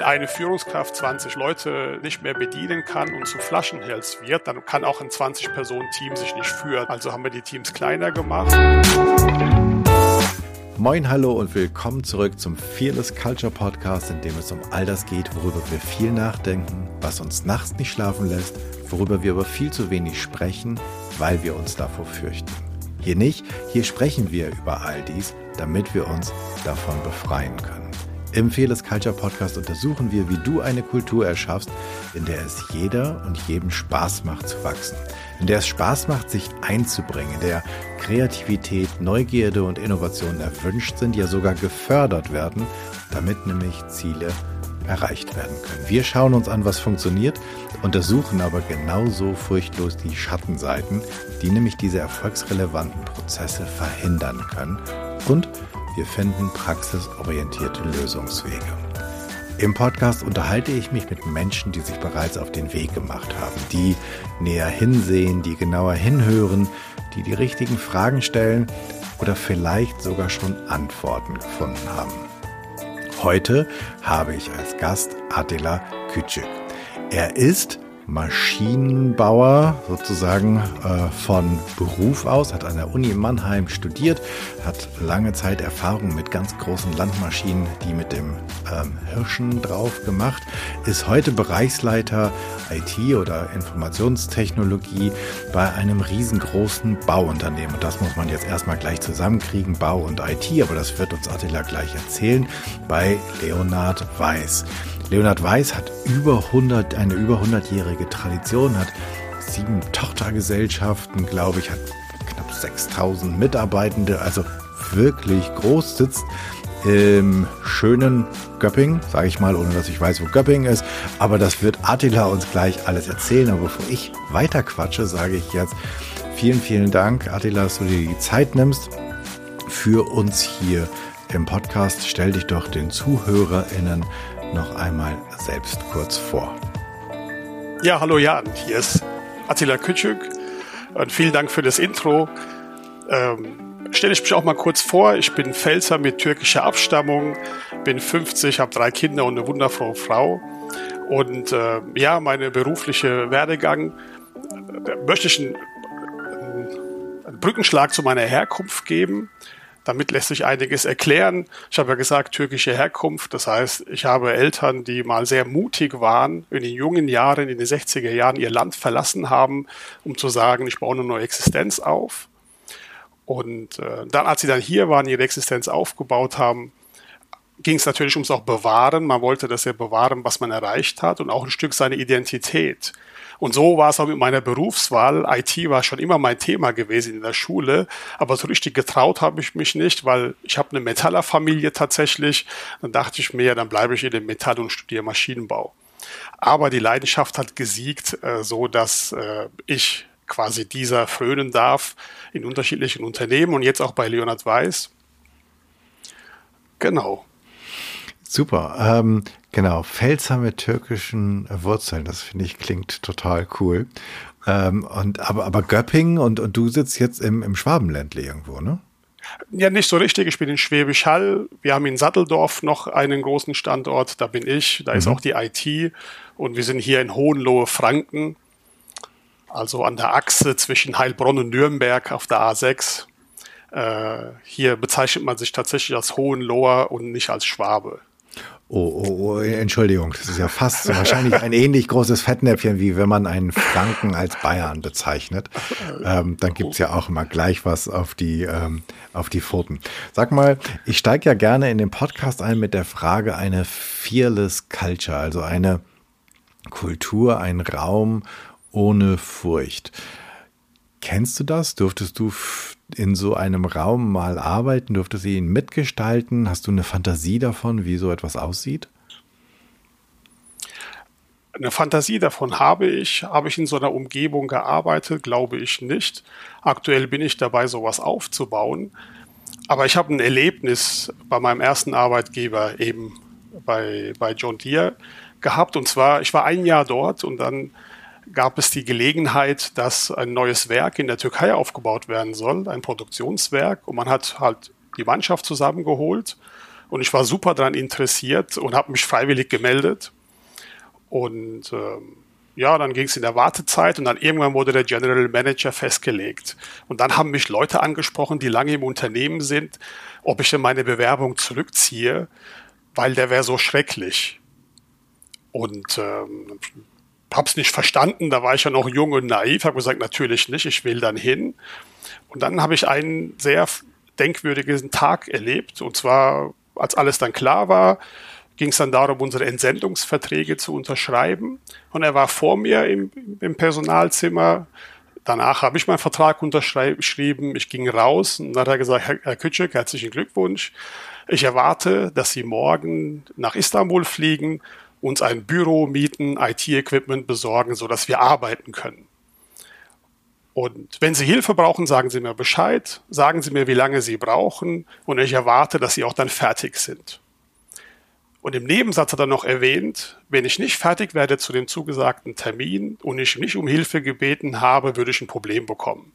Wenn eine Führungskraft 20 Leute nicht mehr bedienen kann und zu Flaschenhals wird, dann kann auch ein 20-Personen-Team sich nicht führen. Also haben wir die Teams kleiner gemacht. Moin, hallo und willkommen zurück zum Fearless Culture Podcast, in dem es um all das geht, worüber wir viel nachdenken, was uns nachts nicht schlafen lässt, worüber wir aber viel zu wenig sprechen, weil wir uns davor fürchten. Hier nicht, hier sprechen wir über all dies, damit wir uns davon befreien können. Im Fearless Culture Podcast untersuchen wir, wie du eine Kultur erschaffst, in der es jeder und jedem Spaß macht zu wachsen, in der es Spaß macht, sich einzubringen, in der Kreativität, Neugierde und Innovation erwünscht sind, ja sogar gefördert werden, damit nämlich Ziele erreicht werden können. Wir schauen uns an, was funktioniert, untersuchen aber genauso furchtlos die Schattenseiten, die nämlich diese erfolgsrelevanten Prozesse verhindern können und wir finden praxisorientierte Lösungswege. Im Podcast unterhalte ich mich mit Menschen, die sich bereits auf den Weg gemacht haben, die näher hinsehen, die genauer hinhören, die die richtigen Fragen stellen oder vielleicht sogar schon Antworten gefunden haben. Heute habe ich als Gast Attila Küçük. Er ist Maschinenbauer sozusagen äh, von Beruf aus, hat an der Uni Mannheim studiert, hat lange Zeit Erfahrung mit ganz großen Landmaschinen, die mit dem ähm, Hirschen drauf gemacht, ist heute Bereichsleiter IT oder Informationstechnologie bei einem riesengroßen Bauunternehmen. Und das muss man jetzt erstmal gleich zusammenkriegen, Bau und IT, aber das wird uns Attila gleich erzählen, bei Leonard Weiß. Leonhard Weiß hat über 100, eine über 100-jährige Tradition, hat sieben Tochtergesellschaften, glaube ich, hat knapp 6000 Mitarbeitende, also wirklich groß, sitzt im schönen Göpping, sage ich mal, ohne dass ich weiß, wo Göpping ist. Aber das wird Attila uns gleich alles erzählen. Aber bevor ich weiter quatsche, sage ich jetzt vielen, vielen Dank, Attila, dass du dir die Zeit nimmst für uns hier im Podcast. Stell dich doch den ZuhörerInnen noch einmal selbst kurz vor. Ja, hallo Jan, hier ist Attila Küçük und vielen Dank für das Intro. Ähm, stelle ich mich auch mal kurz vor. Ich bin Pfälzer mit türkischer Abstammung, bin 50, habe drei Kinder und eine wundervolle Frau. Und äh, ja, meine berufliche Werdegang äh, möchte ich einen, einen Brückenschlag zu meiner Herkunft geben. Damit lässt sich einiges erklären. Ich habe ja gesagt, türkische Herkunft. Das heißt, ich habe Eltern, die mal sehr mutig waren, in den jungen Jahren, in den 60er Jahren ihr Land verlassen haben, um zu sagen, ich baue eine neue Existenz auf. Und äh, dann, als sie dann hier waren, ihre Existenz aufgebaut haben, ging es natürlich ums auch Bewahren. Man wollte das ja bewahren, was man erreicht hat und auch ein Stück seine Identität. Und so war es auch mit meiner Berufswahl. IT war schon immer mein Thema gewesen in der Schule, aber so richtig getraut habe ich mich nicht, weil ich habe eine Metallerfamilie tatsächlich. Dann dachte ich mir, dann bleibe ich in dem Metall und studiere Maschinenbau. Aber die Leidenschaft hat gesiegt, äh, so dass äh, ich quasi dieser frönen darf in unterschiedlichen Unternehmen und jetzt auch bei Leonard Weiß. Genau. Super. Ähm, genau, Pfälzer mit türkischen Wurzeln, das finde ich klingt total cool. Ähm, und, aber, aber Göppingen und, und du sitzt jetzt im, im Schwabenländle irgendwo, ne? Ja, nicht so richtig. Ich bin in Schwäbisch Hall. Wir haben in Satteldorf noch einen großen Standort. Da bin ich. Da mhm. ist auch die IT. Und wir sind hier in Hohenlohe, Franken. Also an der Achse zwischen Heilbronn und Nürnberg auf der A6. Äh, hier bezeichnet man sich tatsächlich als Hohenloher und nicht als Schwabe. Oh, oh, oh, Entschuldigung, das ist ja fast so wahrscheinlich ein ähnlich großes Fettnäpfchen, wie wenn man einen Franken als Bayern bezeichnet. Ähm, dann gibt's ja auch immer gleich was auf die, ähm, auf die Pfoten. Sag mal, ich steige ja gerne in den Podcast ein mit der Frage eine Fearless Culture, also eine Kultur, ein Raum ohne Furcht. Kennst du das? Durftest du in so einem Raum mal arbeiten? Durftest du ihn mitgestalten? Hast du eine Fantasie davon, wie so etwas aussieht? Eine Fantasie davon habe ich. Habe ich in so einer Umgebung gearbeitet? Glaube ich nicht. Aktuell bin ich dabei, sowas aufzubauen. Aber ich habe ein Erlebnis bei meinem ersten Arbeitgeber eben bei, bei John Deere gehabt. Und zwar, ich war ein Jahr dort und dann gab es die Gelegenheit, dass ein neues Werk in der Türkei aufgebaut werden soll, ein Produktionswerk. Und man hat halt die Mannschaft zusammengeholt Und ich war super daran interessiert und habe mich freiwillig gemeldet. Und ähm, ja, dann ging es in der Wartezeit und dann irgendwann wurde der General Manager festgelegt. Und dann haben mich Leute angesprochen, die lange im Unternehmen sind, ob ich denn meine Bewerbung zurückziehe, weil der wäre so schrecklich. Und ähm, hab's nicht verstanden, da war ich ja noch jung und naiv, habe gesagt, natürlich nicht, ich will dann hin. Und dann habe ich einen sehr denkwürdigen Tag erlebt. Und zwar, als alles dann klar war, ging es dann darum, unsere Entsendungsverträge zu unterschreiben. Und er war vor mir im, im Personalzimmer. Danach habe ich meinen Vertrag unterschrieben. Ich ging raus und dann hat er gesagt, Herr, Herr Kütschek, herzlichen Glückwunsch. Ich erwarte, dass Sie morgen nach Istanbul fliegen, uns ein Büro mieten, IT-Equipment besorgen, sodass wir arbeiten können. Und wenn Sie Hilfe brauchen, sagen Sie mir Bescheid, sagen Sie mir, wie lange Sie brauchen und ich erwarte, dass Sie auch dann fertig sind. Und im Nebensatz hat er noch erwähnt, wenn ich nicht fertig werde zu dem zugesagten Termin und ich nicht um Hilfe gebeten habe, würde ich ein Problem bekommen.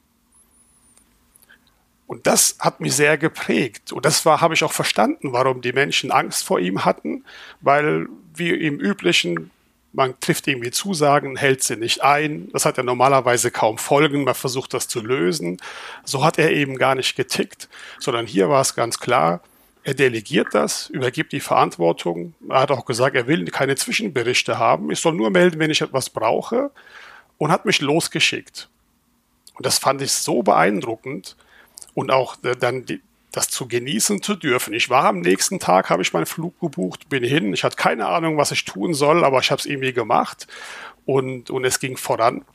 Und das hat mich sehr geprägt. Und das war, habe ich auch verstanden, warum die Menschen Angst vor ihm hatten, weil wie im üblichen, man trifft irgendwie Zusagen, hält sie nicht ein. Das hat ja normalerweise kaum Folgen. Man versucht das zu lösen. So hat er eben gar nicht getickt, sondern hier war es ganz klar, er delegiert das, übergibt die Verantwortung. Er hat auch gesagt, er will keine Zwischenberichte haben. Ich soll nur melden, wenn ich etwas brauche und hat mich losgeschickt. Und das fand ich so beeindruckend und auch äh, dann die, das zu genießen zu dürfen. Ich war am nächsten Tag, habe ich meinen Flug gebucht, bin hin. Ich hatte keine Ahnung, was ich tun soll, aber ich habe es irgendwie gemacht und, und es ging voran.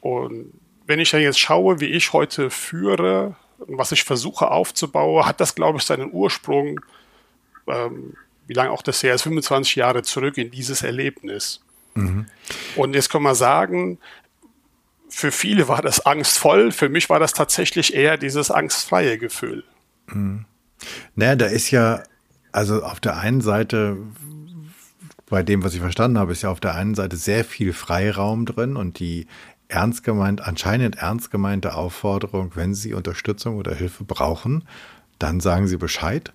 Und wenn ich dann jetzt schaue, wie ich heute führe, was ich versuche aufzubauen, hat das, glaube ich, seinen Ursprung, ähm, wie lange auch das her ist, 25 Jahre zurück in dieses Erlebnis. Mhm. Und jetzt kann man sagen, für viele war das angstvoll, für mich war das tatsächlich eher dieses angstfreie Gefühl. Mhm. Naja, da ist ja, also auf der einen Seite, bei dem, was ich verstanden habe, ist ja auf der einen Seite sehr viel Freiraum drin und die ernst gemeint, anscheinend ernst gemeinte Aufforderung, wenn Sie Unterstützung oder Hilfe brauchen, dann sagen Sie Bescheid.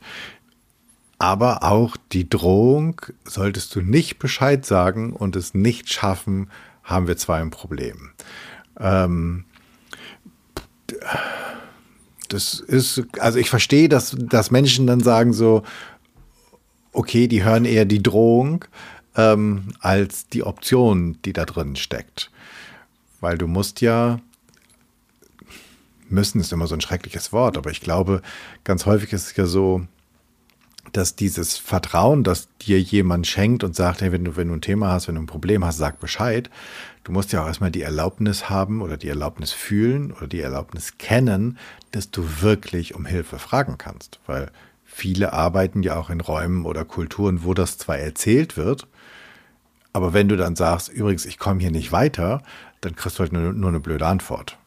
Aber auch die Drohung, solltest du nicht Bescheid sagen und es nicht schaffen, haben wir zwar ein Problem. Ähm, das ist, also ich verstehe, dass, dass Menschen dann sagen so, okay, die hören eher die Drohung ähm, als die Option, die da drin steckt. Weil du musst ja, müssen ist immer so ein schreckliches Wort, aber ich glaube, ganz häufig ist es ja so, dass dieses Vertrauen, das dir jemand schenkt und sagt, hey, wenn du, wenn du ein Thema hast, wenn du ein Problem hast, sag Bescheid. Du musst ja auch erstmal die Erlaubnis haben oder die Erlaubnis fühlen oder die Erlaubnis kennen, dass du wirklich um Hilfe fragen kannst. Weil viele arbeiten ja auch in Räumen oder Kulturen, wo das zwar erzählt wird, aber wenn du dann sagst, übrigens, ich komme hier nicht weiter, dann kriegst du halt nur, nur eine blöde Antwort.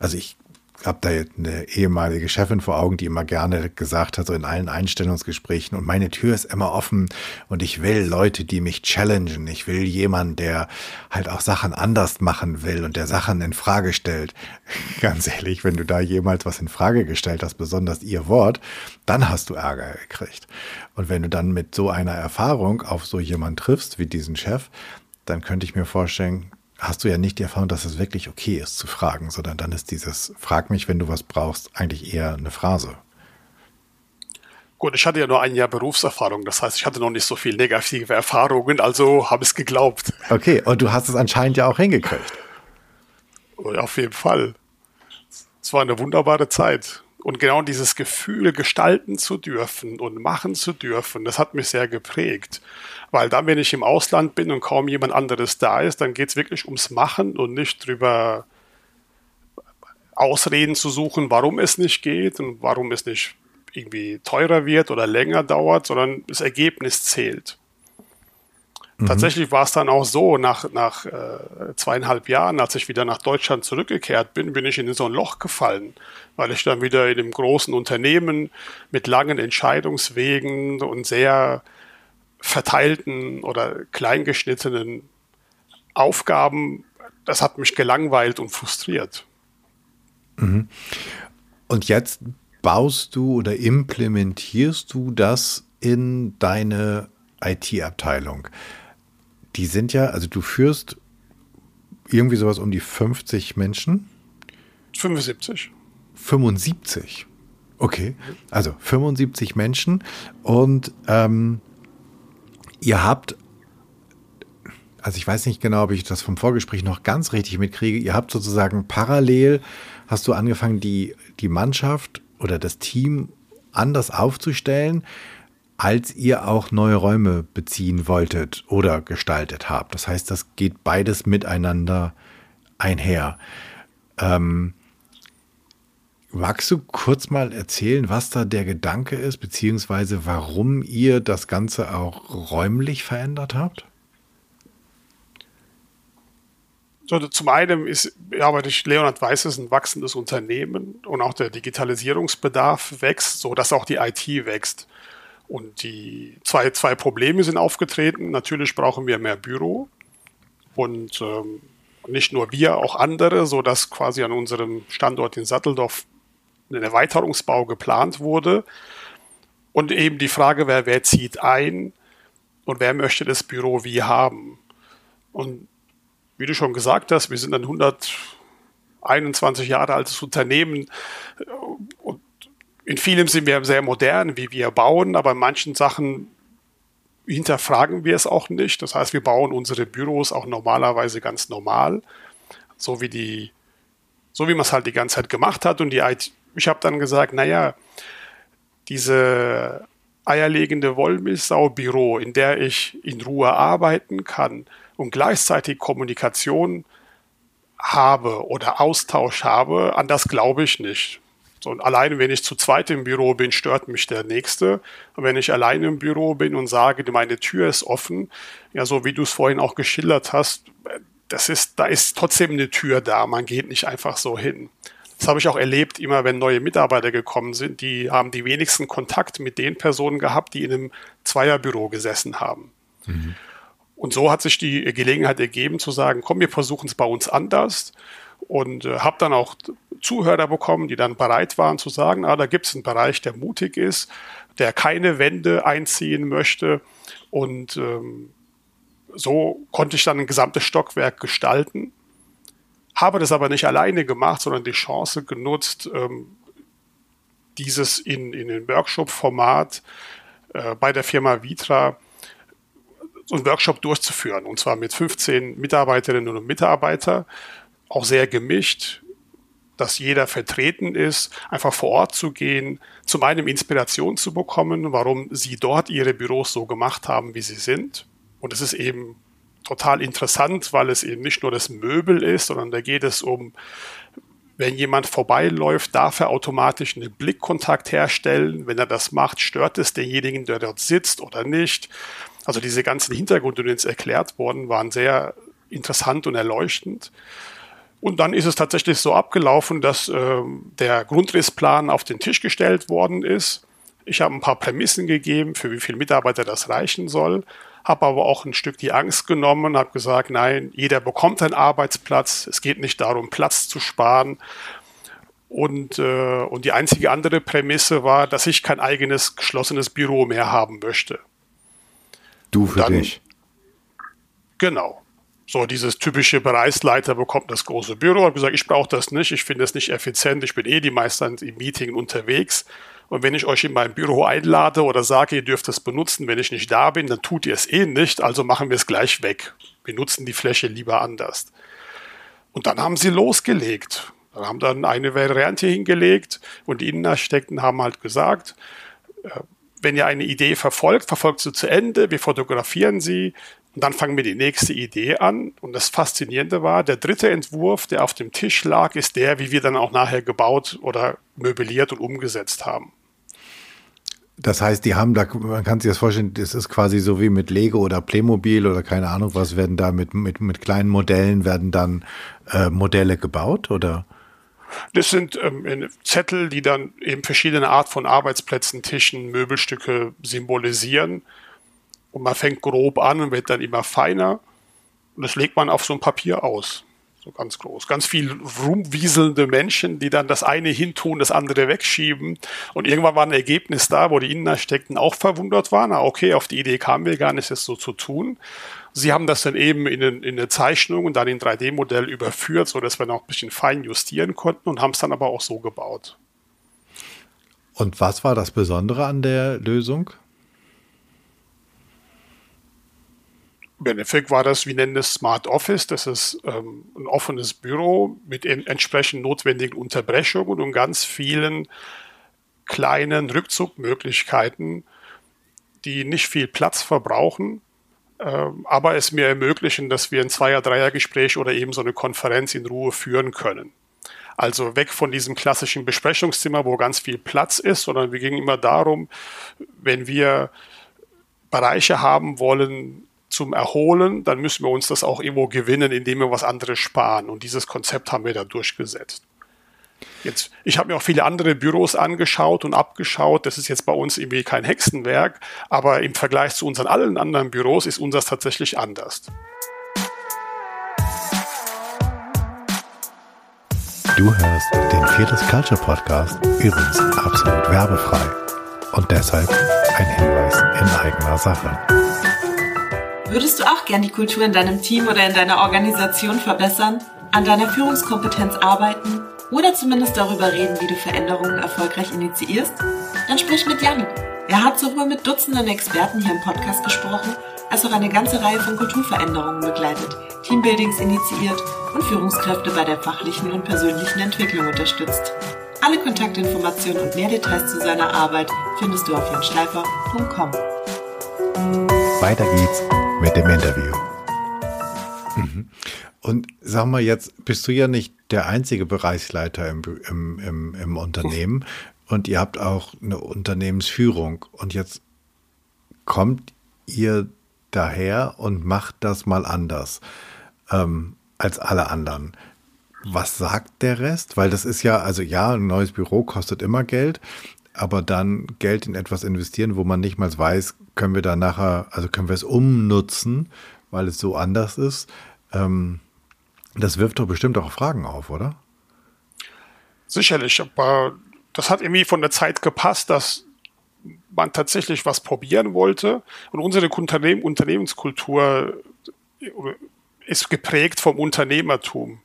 Also ich habe da eine ehemalige Chefin vor Augen, die immer gerne gesagt hat, so in allen Einstellungsgesprächen, und meine Tür ist immer offen und ich will Leute, die mich challengen. Ich will jemanden, der halt auch Sachen anders machen will und der Sachen in Frage stellt. Ganz ehrlich, wenn du da jemals was in Frage gestellt hast, besonders ihr Wort, dann hast du Ärger gekriegt. Und wenn du dann mit so einer Erfahrung auf so jemanden triffst wie diesen Chef, dann könnte ich mir vorstellen, hast du ja nicht die Erfahrung, dass es wirklich okay ist zu fragen, sondern dann ist dieses Frag mich, wenn du was brauchst, eigentlich eher eine Phrase. Gut, ich hatte ja nur ein Jahr Berufserfahrung, das heißt, ich hatte noch nicht so viel negative Erfahrungen, also habe ich es geglaubt. Okay, und du hast es anscheinend ja auch hingekriegt. Auf jeden Fall. Es war eine wunderbare Zeit. Und genau dieses Gefühl, gestalten zu dürfen und machen zu dürfen, das hat mich sehr geprägt. Weil dann, wenn ich im Ausland bin und kaum jemand anderes da ist, dann geht es wirklich ums Machen und nicht drüber Ausreden zu suchen, warum es nicht geht und warum es nicht irgendwie teurer wird oder länger dauert, sondern das Ergebnis zählt. Mhm. Tatsächlich war es dann auch so, nach, nach äh, zweieinhalb Jahren, als ich wieder nach Deutschland zurückgekehrt bin, bin ich in so ein Loch gefallen, weil ich dann wieder in einem großen Unternehmen mit langen Entscheidungswegen und sehr verteilten oder kleingeschnittenen Aufgaben, das hat mich gelangweilt und frustriert. Mhm. Und jetzt baust du oder implementierst du das in deine IT-Abteilung. Die sind ja, also du führst irgendwie sowas um die 50 Menschen. 75. 75. Okay, also 75 Menschen und ähm, ihr habt, also ich weiß nicht genau, ob ich das vom Vorgespräch noch ganz richtig mitkriege, ihr habt sozusagen parallel, hast du angefangen, die, die Mannschaft oder das Team anders aufzustellen, als ihr auch neue Räume beziehen wolltet oder gestaltet habt. Das heißt, das geht beides miteinander einher. Ähm, magst du kurz mal erzählen, was da der Gedanke ist, beziehungsweise warum ihr das Ganze auch räumlich verändert habt? Zum einen ist, arbeite ich, Leonard Weiß ist ein wachsendes Unternehmen und auch der Digitalisierungsbedarf wächst, so dass auch die IT wächst. Und die zwei, zwei Probleme sind aufgetreten. Natürlich brauchen wir mehr Büro und ähm, nicht nur wir, auch andere, so dass quasi an unserem Standort in Satteldorf ein Erweiterungsbau geplant wurde. Und eben die Frage wäre, wer zieht ein und wer möchte das Büro wie haben. Und wie du schon gesagt hast, wir sind ein 121 Jahre altes Unternehmen und in vielem sind wir sehr modern, wie wir bauen, aber in manchen Sachen hinterfragen wir es auch nicht. Das heißt, wir bauen unsere Büros auch normalerweise ganz normal, so wie die, so wie man es halt die ganze Zeit gemacht hat. Und die IT, ich habe dann gesagt, naja, diese eierlegende Wollmilchsau-Büro, in der ich in Ruhe arbeiten kann und gleichzeitig Kommunikation habe oder Austausch habe, an das glaube ich nicht. So, und alleine, wenn ich zu zweit im Büro bin, stört mich der Nächste. Und wenn ich alleine im Büro bin und sage, meine Tür ist offen, ja, so wie du es vorhin auch geschildert hast, das ist, da ist trotzdem eine Tür da. Man geht nicht einfach so hin. Das habe ich auch erlebt, immer wenn neue Mitarbeiter gekommen sind, die haben die wenigsten Kontakt mit den Personen gehabt, die in einem Zweierbüro gesessen haben. Mhm. Und so hat sich die Gelegenheit ergeben zu sagen, komm, wir versuchen es bei uns anders und äh, habe dann auch Zuhörer bekommen, die dann bereit waren zu sagen, ah, da gibt es einen Bereich, der mutig ist, der keine Wände einziehen möchte und ähm, so konnte ich dann ein gesamtes Stockwerk gestalten habe das aber nicht alleine gemacht, sondern die Chance genutzt, ähm, dieses in, in den Workshop-Format äh, bei der Firma Vitra so einen Workshop durchzuführen. Und zwar mit 15 Mitarbeiterinnen und Mitarbeitern, auch sehr gemischt, dass jeder vertreten ist, einfach vor Ort zu gehen, zum einen Inspiration zu bekommen, warum sie dort ihre Büros so gemacht haben, wie sie sind. Und es ist eben total interessant, weil es eben nicht nur das Möbel ist, sondern da geht es um, wenn jemand vorbeiläuft, darf er automatisch einen Blickkontakt herstellen. Wenn er das macht, stört es denjenigen, der dort sitzt oder nicht. Also diese ganzen Hintergründe, die uns erklärt wurden, waren sehr interessant und erleuchtend. Und dann ist es tatsächlich so abgelaufen, dass äh, der Grundrissplan auf den Tisch gestellt worden ist. Ich habe ein paar Prämissen gegeben, für wie viele Mitarbeiter das reichen soll habe aber auch ein Stück die Angst genommen, habe gesagt, nein, jeder bekommt einen Arbeitsplatz. Es geht nicht darum, Platz zu sparen. Und, äh, und die einzige andere Prämisse war, dass ich kein eigenes geschlossenes Büro mehr haben möchte. Du für Dann, dich. Genau. So dieses typische Bereichsleiter bekommt das große Büro. Ich habe gesagt, ich brauche das nicht, ich finde es nicht effizient, ich bin eh die meisten im Meeting unterwegs. Und wenn ich euch in mein Büro einlade oder sage, ihr dürft es benutzen, wenn ich nicht da bin, dann tut ihr es eh nicht, also machen wir es gleich weg. Wir nutzen die Fläche lieber anders. Und dann haben sie losgelegt. Dann haben dann eine Variante hingelegt und die Innenarchitekten haben halt gesagt, äh, wenn ihr eine Idee verfolgt, verfolgt sie zu Ende, wir fotografieren sie und dann fangen wir die nächste Idee an. Und das Faszinierende war, der dritte Entwurf, der auf dem Tisch lag, ist der, wie wir dann auch nachher gebaut oder möbliert und umgesetzt haben. Das heißt, die haben da, man kann sich das vorstellen, das ist quasi so wie mit Lego oder Playmobil oder keine Ahnung was, werden da mit, mit, mit kleinen Modellen werden dann äh, Modelle gebaut oder? Das sind ähm, Zettel, die dann eben verschiedene Art von Arbeitsplätzen, Tischen, Möbelstücke symbolisieren. Und man fängt grob an und wird dann immer feiner. Und das legt man auf so ein Papier aus. So ganz groß. Ganz viel rumwieselnde Menschen, die dann das eine hintun, das andere wegschieben. Und irgendwann war ein Ergebnis da, wo die Innenarchitekten auch verwundert waren. Ah, okay, auf die Idee kamen wir gar nicht, das so zu tun. Sie haben das dann eben in, in eine Zeichnung und dann in 3D-Modell überführt, so dass wir noch ein bisschen fein justieren konnten und haben es dann aber auch so gebaut. Und was war das Besondere an der Lösung? Im Endeffekt war das, wir nennen es Smart Office. Das ist ähm, ein offenes Büro mit entsprechend notwendigen Unterbrechungen und ganz vielen kleinen Rückzugmöglichkeiten, die nicht viel Platz verbrauchen, äh, aber es mir ermöglichen, dass wir ein Zweier-, Dreier-Gespräch oder eben so eine Konferenz in Ruhe führen können. Also weg von diesem klassischen Besprechungszimmer, wo ganz viel Platz ist, sondern wir gingen immer darum, wenn wir Bereiche haben wollen, zum Erholen, dann müssen wir uns das auch irgendwo gewinnen, indem wir was anderes sparen. Und dieses Konzept haben wir dann durchgesetzt. Jetzt, ich habe mir auch viele andere Büros angeschaut und abgeschaut. Das ist jetzt bei uns irgendwie kein Hexenwerk, aber im Vergleich zu unseren allen anderen Büros ist unseres tatsächlich anders. Du hörst den Fearless Culture Podcast, übrigens absolut werbefrei und deshalb ein Hinweis in eigener Sache. Würdest du auch gern die Kultur in deinem Team oder in deiner Organisation verbessern, an deiner Führungskompetenz arbeiten oder zumindest darüber reden, wie du Veränderungen erfolgreich initiierst? Dann sprich mit Jan. Er hat sowohl mit Dutzenden Experten hier im Podcast gesprochen, als auch eine ganze Reihe von Kulturveränderungen begleitet, Teambuildings initiiert und Führungskräfte bei der fachlichen und persönlichen Entwicklung unterstützt. Alle Kontaktinformationen und mehr Details zu seiner Arbeit findest du auf janschleifer.com. Weiter geht's mit dem Interview. Mhm. Und sag mal, jetzt bist du ja nicht der einzige Bereichsleiter im, im, im, im Unternehmen und ihr habt auch eine Unternehmensführung. Und jetzt kommt ihr daher und macht das mal anders ähm, als alle anderen. Was sagt der Rest? Weil das ist ja, also ja, ein neues Büro kostet immer Geld, aber dann Geld in etwas investieren, wo man nicht mal weiß, können wir da nachher, also können wir es umnutzen, weil es so anders ist. Ähm, das wirft doch bestimmt auch Fragen auf, oder? Sicherlich, aber das hat irgendwie von der Zeit gepasst, dass man tatsächlich was probieren wollte. Und unsere Unternehmen, Unternehmenskultur ist geprägt vom Unternehmertum.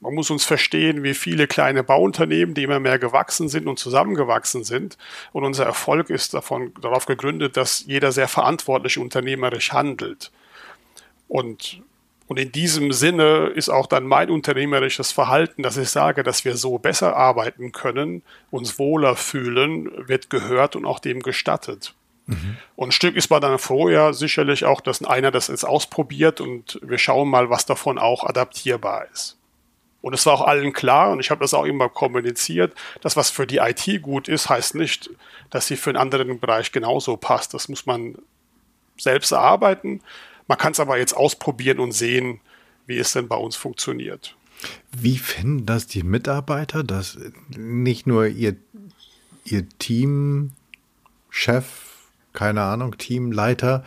Man muss uns verstehen, wie viele kleine Bauunternehmen, die immer mehr gewachsen sind und zusammengewachsen sind. Und unser Erfolg ist davon, darauf gegründet, dass jeder sehr verantwortlich unternehmerisch handelt. Und, und in diesem Sinne ist auch dann mein unternehmerisches Verhalten, dass ich sage, dass wir so besser arbeiten können, uns wohler fühlen, wird gehört und auch dem gestattet. Mhm. Und ein Stück ist man dann froh, ja, sicherlich auch, dass einer das jetzt ausprobiert und wir schauen mal, was davon auch adaptierbar ist. Und es war auch allen klar, und ich habe das auch immer kommuniziert, dass was für die IT gut ist, heißt nicht, dass sie für einen anderen Bereich genauso passt. Das muss man selbst erarbeiten. Man kann es aber jetzt ausprobieren und sehen, wie es denn bei uns funktioniert. Wie finden das die Mitarbeiter, dass nicht nur ihr, ihr Teamchef, keine Ahnung, Teamleiter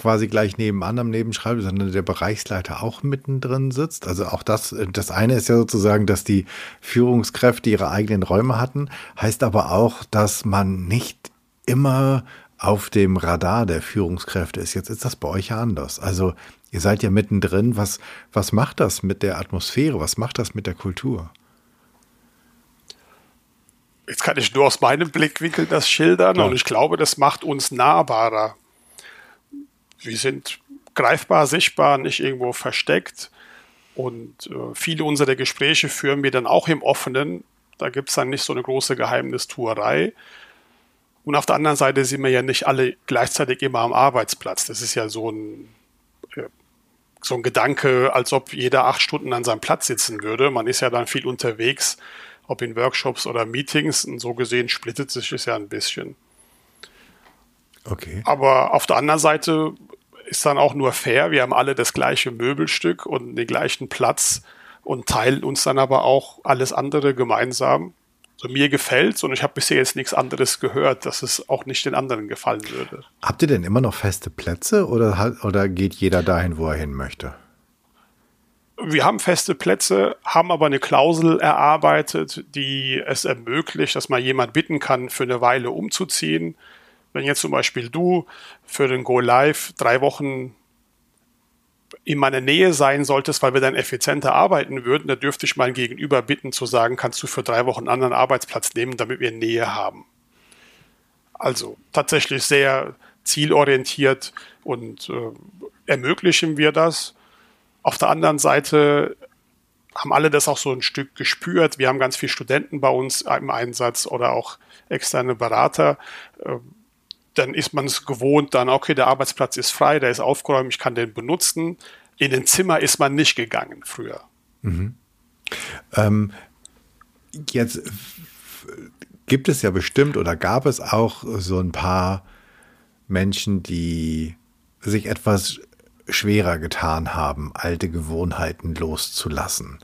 quasi gleich nebenan am Nebenschreibtisch, sondern der Bereichsleiter auch mittendrin sitzt. Also auch das, das eine ist ja sozusagen, dass die Führungskräfte ihre eigenen Räume hatten, heißt aber auch, dass man nicht immer auf dem Radar der Führungskräfte ist. Jetzt ist das bei euch ja anders. Also ihr seid ja mittendrin. Was, was macht das mit der Atmosphäre? Was macht das mit der Kultur? Jetzt kann ich nur aus meinem Blickwinkel das schildern ja. und ich glaube, das macht uns nahbarer wir sind greifbar, sichtbar, nicht irgendwo versteckt. Und äh, viele unserer Gespräche führen wir dann auch im Offenen. Da gibt es dann nicht so eine große Geheimnistuerei. Und auf der anderen Seite sind wir ja nicht alle gleichzeitig immer am Arbeitsplatz. Das ist ja so ein, äh, so ein Gedanke, als ob jeder acht Stunden an seinem Platz sitzen würde. Man ist ja dann viel unterwegs, ob in Workshops oder Meetings. Und so gesehen splittet sich es ja ein bisschen. Okay. Aber auf der anderen Seite ist dann auch nur fair. Wir haben alle das gleiche Möbelstück und den gleichen Platz und teilen uns dann aber auch alles andere gemeinsam. Also mir gefällt's und ich habe bisher jetzt nichts anderes gehört, dass es auch nicht den anderen gefallen würde. Habt ihr denn immer noch feste Plätze oder, oder geht jeder dahin, wo er hin möchte? Wir haben feste Plätze, haben aber eine Klausel erarbeitet, die es ermöglicht, dass man jemand bitten kann, für eine Weile umzuziehen. Wenn jetzt zum Beispiel du für den Go Live drei Wochen in meiner Nähe sein solltest, weil wir dann effizienter arbeiten würden, da dürfte ich mein Gegenüber bitten zu sagen, kannst du für drei Wochen einen anderen Arbeitsplatz nehmen, damit wir Nähe haben. Also tatsächlich sehr zielorientiert und äh, ermöglichen wir das. Auf der anderen Seite haben alle das auch so ein Stück gespürt. Wir haben ganz viele Studenten bei uns im Einsatz oder auch externe Berater. Äh, dann ist man es gewohnt, dann, okay, der Arbeitsplatz ist frei, der ist aufgeräumt, ich kann den benutzen. In den Zimmer ist man nicht gegangen früher. Mhm. Ähm, jetzt gibt es ja bestimmt oder gab es auch so ein paar Menschen, die sich etwas schwerer getan haben, alte Gewohnheiten loszulassen.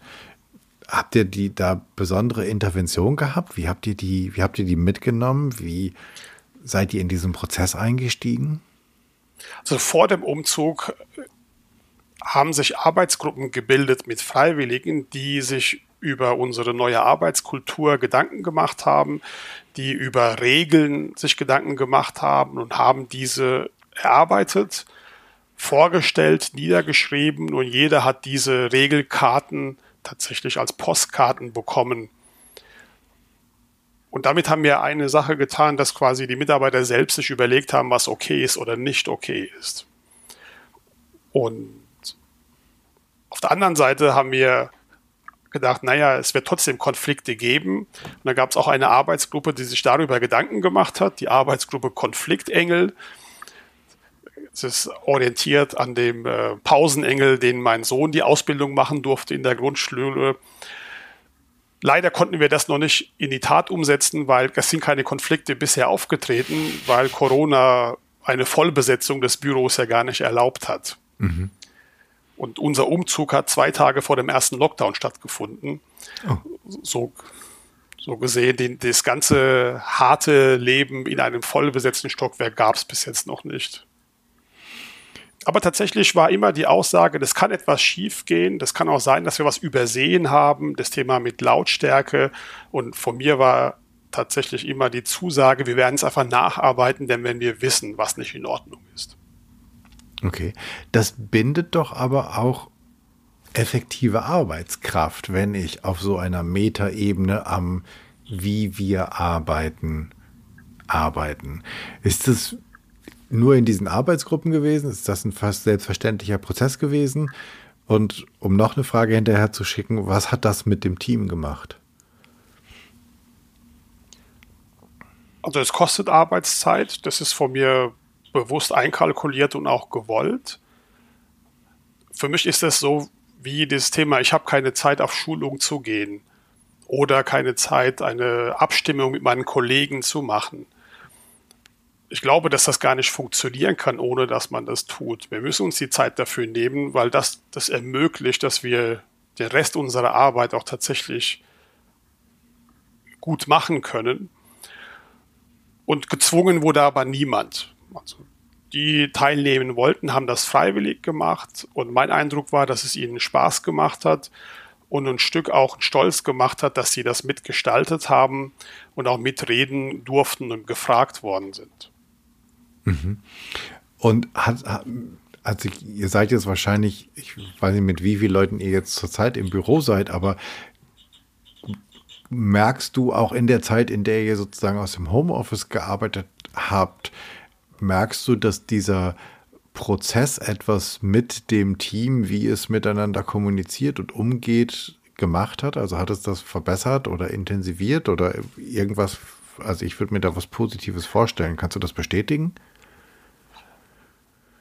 Habt ihr die da besondere Intervention gehabt? Wie habt ihr die, wie habt ihr die mitgenommen? Wie seid ihr in diesen Prozess eingestiegen? Also vor dem Umzug haben sich Arbeitsgruppen gebildet mit Freiwilligen, die sich über unsere neue Arbeitskultur Gedanken gemacht haben, die über Regeln sich Gedanken gemacht haben und haben diese erarbeitet, vorgestellt, niedergeschrieben und jeder hat diese Regelkarten tatsächlich als Postkarten bekommen und damit haben wir eine Sache getan, dass quasi die Mitarbeiter selbst sich überlegt haben, was okay ist oder nicht okay ist. Und auf der anderen Seite haben wir gedacht, naja, es wird trotzdem Konflikte geben. Und da gab es auch eine Arbeitsgruppe, die sich darüber Gedanken gemacht hat, die Arbeitsgruppe Konfliktengel. Es ist orientiert an dem äh, Pausenengel, den mein Sohn die Ausbildung machen durfte in der Grundschule. Leider konnten wir das noch nicht in die Tat umsetzen, weil es sind keine Konflikte bisher aufgetreten, weil Corona eine Vollbesetzung des Büros ja gar nicht erlaubt hat. Mhm. Und unser Umzug hat zwei Tage vor dem ersten Lockdown stattgefunden. Oh. So, so gesehen, den, das ganze harte Leben in einem vollbesetzten Stockwerk gab es bis jetzt noch nicht. Aber tatsächlich war immer die Aussage, das kann etwas schief gehen, das kann auch sein, dass wir was übersehen haben, das Thema mit Lautstärke. Und von mir war tatsächlich immer die Zusage, wir werden es einfach nacharbeiten, denn wenn wir wissen, was nicht in Ordnung ist. Okay, das bindet doch aber auch effektive Arbeitskraft, wenn ich auf so einer Metaebene am wie wir arbeiten arbeiten. Ist es nur in diesen Arbeitsgruppen gewesen? Ist das ein fast selbstverständlicher Prozess gewesen? Und um noch eine Frage hinterher zu schicken, was hat das mit dem Team gemacht? Also es kostet Arbeitszeit, das ist von mir bewusst einkalkuliert und auch gewollt. Für mich ist das so wie das Thema, ich habe keine Zeit auf Schulung zu gehen oder keine Zeit, eine Abstimmung mit meinen Kollegen zu machen ich glaube, dass das gar nicht funktionieren kann, ohne dass man das tut. Wir müssen uns die Zeit dafür nehmen, weil das das ermöglicht, dass wir den Rest unserer Arbeit auch tatsächlich gut machen können. Und gezwungen wurde aber niemand. Also die teilnehmen wollten, haben das freiwillig gemacht. Und mein Eindruck war, dass es ihnen Spaß gemacht hat und ein Stück auch stolz gemacht hat, dass sie das mitgestaltet haben und auch mitreden durften und gefragt worden sind. Mhm. Und hat, also ihr seid jetzt wahrscheinlich, ich weiß nicht, mit wie vielen Leuten ihr jetzt zurzeit im Büro seid, aber merkst du auch in der Zeit, in der ihr sozusagen aus dem Homeoffice gearbeitet habt, merkst du, dass dieser Prozess etwas mit dem Team, wie es miteinander kommuniziert und umgeht, gemacht hat? Also hat es das verbessert oder intensiviert oder irgendwas? Also ich würde mir da was Positives vorstellen. Kannst du das bestätigen?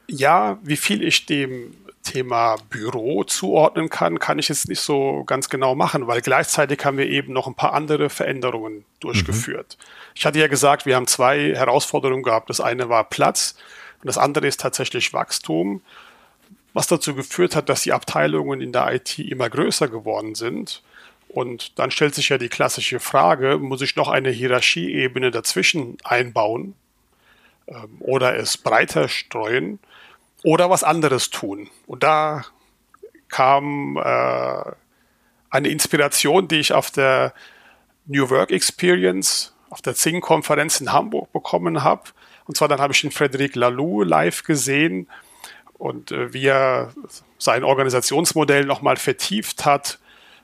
Ja, wie viel ich dem Thema Büro zuordnen kann, kann ich jetzt nicht so ganz genau machen, weil gleichzeitig haben wir eben noch ein paar andere Veränderungen durchgeführt. Mhm. Ich hatte ja gesagt, wir haben zwei Herausforderungen gehabt. Das eine war Platz und das andere ist tatsächlich Wachstum, was dazu geführt hat, dass die Abteilungen in der IT immer größer geworden sind. Und dann stellt sich ja die klassische Frage, muss ich noch eine Hierarchieebene dazwischen einbauen ähm, oder es breiter streuen? Oder was anderes tun. Und da kam äh, eine Inspiration, die ich auf der New Work Experience, auf der Zing-Konferenz in Hamburg bekommen habe. Und zwar dann habe ich den Frederic Laloux live gesehen und äh, wie er sein Organisationsmodell nochmal vertieft hat,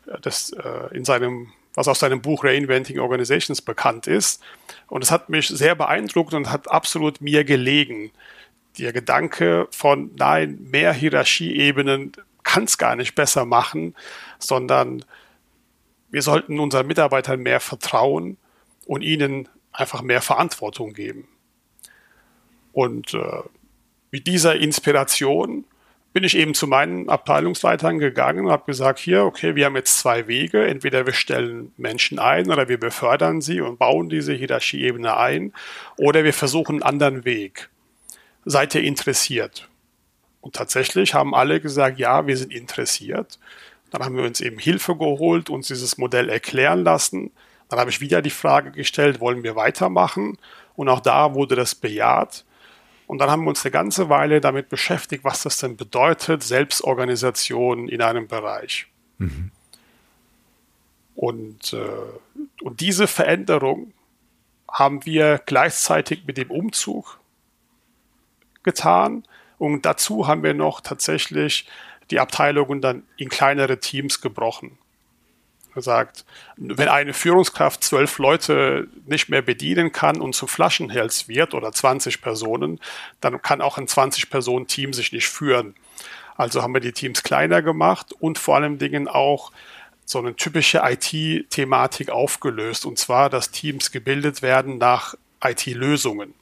äh, das äh, in seinem, was aus seinem Buch Reinventing Organizations bekannt ist. Und es hat mich sehr beeindruckt und hat absolut mir gelegen. Der Gedanke von, nein, mehr Hierarchieebenen kann es gar nicht besser machen, sondern wir sollten unseren Mitarbeitern mehr vertrauen und ihnen einfach mehr Verantwortung geben. Und äh, mit dieser Inspiration bin ich eben zu meinen Abteilungsleitern gegangen und habe gesagt, hier, okay, wir haben jetzt zwei Wege. Entweder wir stellen Menschen ein oder wir befördern sie und bauen diese Hierarchieebene ein oder wir versuchen einen anderen Weg. Seid ihr interessiert? Und tatsächlich haben alle gesagt, ja, wir sind interessiert. Dann haben wir uns eben Hilfe geholt, uns dieses Modell erklären lassen. Dann habe ich wieder die Frage gestellt, wollen wir weitermachen? Und auch da wurde das bejaht. Und dann haben wir uns eine ganze Weile damit beschäftigt, was das denn bedeutet, Selbstorganisation in einem Bereich. Mhm. Und, äh, und diese Veränderung haben wir gleichzeitig mit dem Umzug getan. Und dazu haben wir noch tatsächlich die Abteilungen dann in kleinere Teams gebrochen gesagt, wenn eine Führungskraft zwölf Leute nicht mehr bedienen kann und zu Flaschenhals wird oder 20 Personen, dann kann auch ein 20-Personen-Team sich nicht führen. Also haben wir die Teams kleiner gemacht und vor allem Dingen auch so eine typische IT-Thematik aufgelöst. Und zwar, dass Teams gebildet werden nach IT-Lösungen.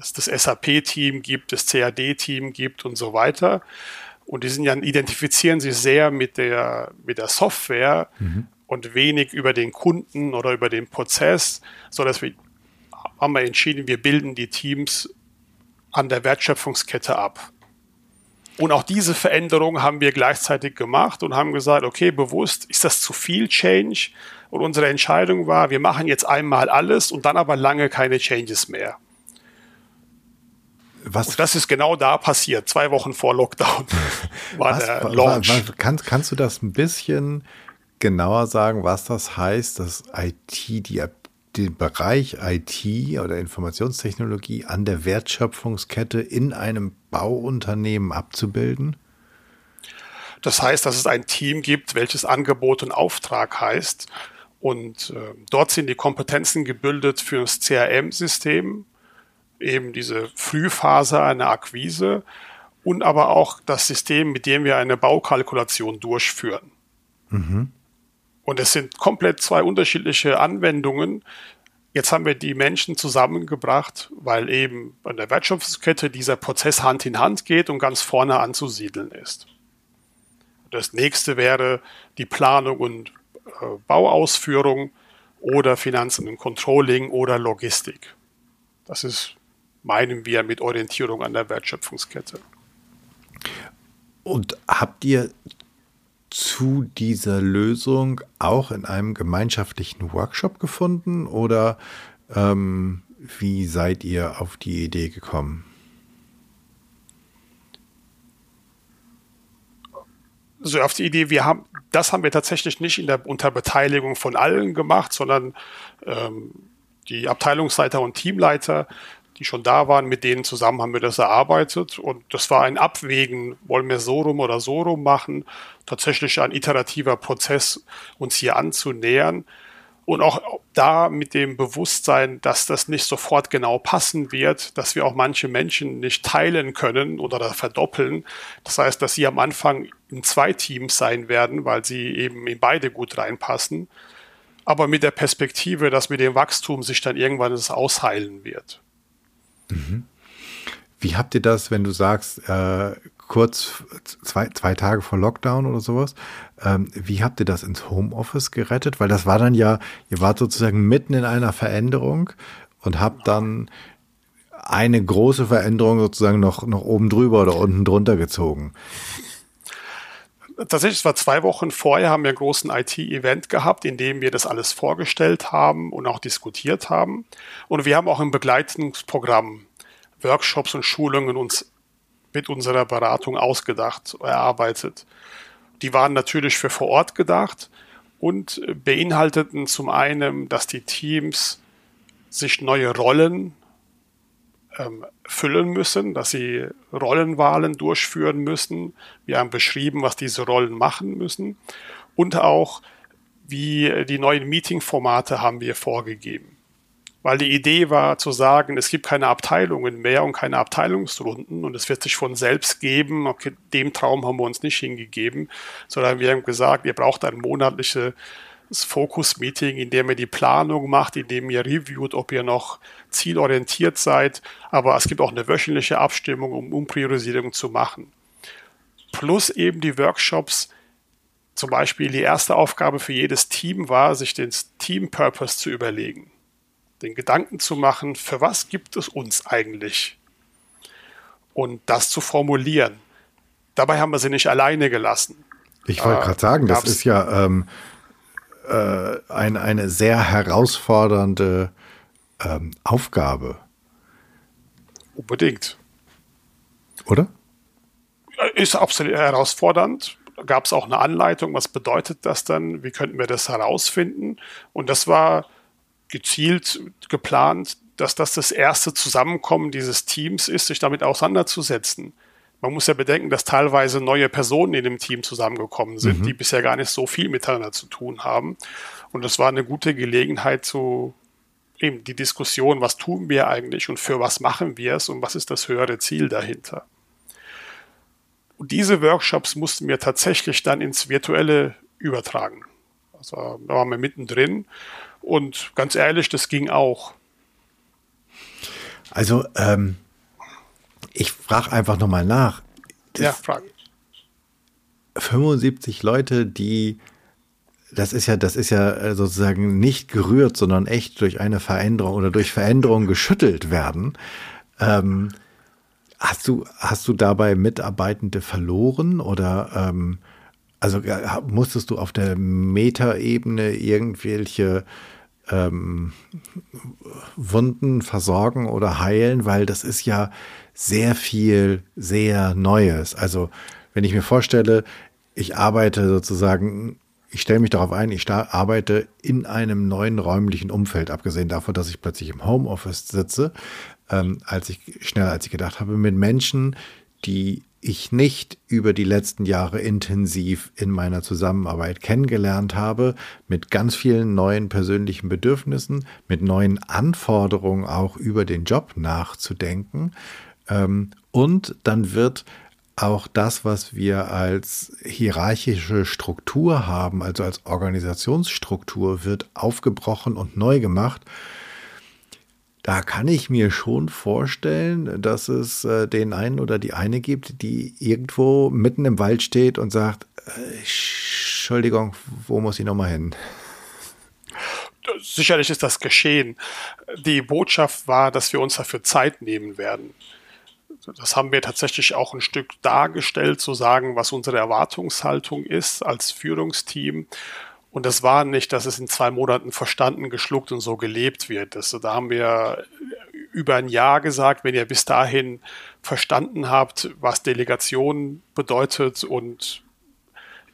Dass das SAP-Team gibt, das CAD-Team gibt und so weiter. Und die sind ja, identifizieren sich sehr mit der, mit der Software mhm. und wenig über den Kunden oder über den Prozess, so dass wir haben wir entschieden, wir bilden die Teams an der Wertschöpfungskette ab. Und auch diese Veränderung haben wir gleichzeitig gemacht und haben gesagt, okay, bewusst ist das zu viel Change. Und unsere Entscheidung war, wir machen jetzt einmal alles und dann aber lange keine Changes mehr. Was? Und das ist genau da passiert, zwei Wochen vor Lockdown war was, der Launch. Was, kannst, kannst du das ein bisschen genauer sagen, was das heißt, dass IT, die, den Bereich IT oder Informationstechnologie an der Wertschöpfungskette in einem Bauunternehmen abzubilden? Das heißt, dass es ein Team gibt, welches Angebot und Auftrag heißt. Und äh, dort sind die Kompetenzen gebildet für das CRM-System, eben diese Frühphase einer Akquise und aber auch das System, mit dem wir eine Baukalkulation durchführen. Mhm. Und es sind komplett zwei unterschiedliche Anwendungen. Jetzt haben wir die Menschen zusammengebracht, weil eben an der Wertschöpfungskette dieser Prozess Hand in Hand geht und ganz vorne anzusiedeln ist. Das nächste wäre die Planung und äh, Bauausführung oder Finanzen und Controlling oder Logistik. Das ist meinen wir mit Orientierung an der Wertschöpfungskette. Und habt ihr zu dieser Lösung auch in einem gemeinschaftlichen Workshop gefunden oder ähm, wie seid ihr auf die Idee gekommen? So auf die Idee, wir haben, das haben wir tatsächlich nicht in der unter Beteiligung von allen gemacht, sondern ähm, die Abteilungsleiter und Teamleiter die schon da waren, mit denen zusammen haben wir das erarbeitet. Und das war ein Abwägen, wollen wir so rum oder so rum machen. Tatsächlich ein iterativer Prozess, uns hier anzunähern. Und auch da mit dem Bewusstsein, dass das nicht sofort genau passen wird, dass wir auch manche Menschen nicht teilen können oder verdoppeln. Das heißt, dass sie am Anfang in zwei Teams sein werden, weil sie eben in beide gut reinpassen. Aber mit der Perspektive, dass mit dem Wachstum sich dann irgendwann es ausheilen wird. Wie habt ihr das, wenn du sagst, äh, kurz zwei, zwei Tage vor Lockdown oder sowas, ähm, wie habt ihr das ins Homeoffice gerettet? Weil das war dann ja, ihr wart sozusagen mitten in einer Veränderung und habt dann eine große Veränderung sozusagen noch, noch oben drüber oder unten drunter gezogen. Tatsächlich, es war zwei Wochen vorher, haben wir einen großen IT-Event gehabt, in dem wir das alles vorgestellt haben und auch diskutiert haben. Und wir haben auch ein Begleitungsprogramm, Workshops und Schulungen uns mit unserer Beratung ausgedacht, erarbeitet. die waren natürlich für vor Ort gedacht und beinhalteten zum einen, dass die Teams sich neue Rollen ähm, füllen müssen, dass sie Rollenwahlen durchführen müssen. Wir haben beschrieben, was diese Rollen machen müssen und auch, wie die neuen Meeting-Formate haben wir vorgegeben. Weil die Idee war zu sagen, es gibt keine Abteilungen mehr und keine Abteilungsrunden und es wird sich von selbst geben. Okay, dem Traum haben wir uns nicht hingegeben, sondern wir haben gesagt, ihr braucht ein monatliches Focus-Meeting, in dem ihr die Planung macht, in dem ihr reviewt, ob ihr noch zielorientiert seid. Aber es gibt auch eine wöchentliche Abstimmung, um Umpriorisierung zu machen. Plus eben die Workshops, zum Beispiel die erste Aufgabe für jedes Team war, sich den Team-Purpose zu überlegen den Gedanken zu machen, für was gibt es uns eigentlich? Und das zu formulieren. Dabei haben wir sie nicht alleine gelassen. Ich wollte äh, gerade sagen, das ist ja ähm, äh, ein, eine sehr herausfordernde ähm, Aufgabe. Unbedingt. Oder? Ist absolut herausfordernd. Gab es auch eine Anleitung, was bedeutet das dann? Wie könnten wir das herausfinden? Und das war gezielt geplant, dass das das erste Zusammenkommen dieses Teams ist, sich damit auseinanderzusetzen. Man muss ja bedenken, dass teilweise neue Personen in dem Team zusammengekommen sind, mhm. die bisher gar nicht so viel miteinander zu tun haben. Und das war eine gute Gelegenheit zu eben die Diskussion, was tun wir eigentlich und für was machen wir es und was ist das höhere Ziel dahinter. Und diese Workshops mussten wir tatsächlich dann ins Virtuelle übertragen. Also da waren wir mittendrin und ganz ehrlich, das ging auch. Also, ähm, ich frage einfach nochmal nach. Das ja, frag. 75 Leute, die, das ist ja, das ist ja äh, sozusagen nicht gerührt, sondern echt durch eine Veränderung oder durch Veränderung geschüttelt werden. Ähm, hast du, hast du dabei Mitarbeitende verloren oder ähm, also musstest du auf der Metaebene irgendwelche ähm, Wunden versorgen oder heilen, weil das ist ja sehr viel, sehr Neues. Also wenn ich mir vorstelle, ich arbeite sozusagen, ich stelle mich darauf ein, ich arbeite in einem neuen räumlichen Umfeld, abgesehen davon, dass ich plötzlich im Homeoffice sitze, ähm, als ich schneller als ich gedacht habe, mit Menschen, die ich nicht über die letzten Jahre intensiv in meiner Zusammenarbeit kennengelernt habe, mit ganz vielen neuen persönlichen Bedürfnissen, mit neuen Anforderungen auch über den Job nachzudenken. Ähm, und dann wird auch das, was wir als hierarchische Struktur haben, also als Organisationsstruktur, wird aufgebrochen und neu gemacht da kann ich mir schon vorstellen, dass es äh, den einen oder die eine gibt, die irgendwo mitten im Wald steht und sagt, äh, Entschuldigung, wo muss ich nochmal hin? Sicherlich ist das geschehen. Die Botschaft war, dass wir uns dafür Zeit nehmen werden. Das haben wir tatsächlich auch ein Stück dargestellt, zu sagen, was unsere Erwartungshaltung ist als Führungsteam und das war nicht, dass es in zwei Monaten verstanden, geschluckt und so gelebt wird. Das, da haben wir über ein Jahr gesagt, wenn ihr bis dahin verstanden habt, was Delegation bedeutet und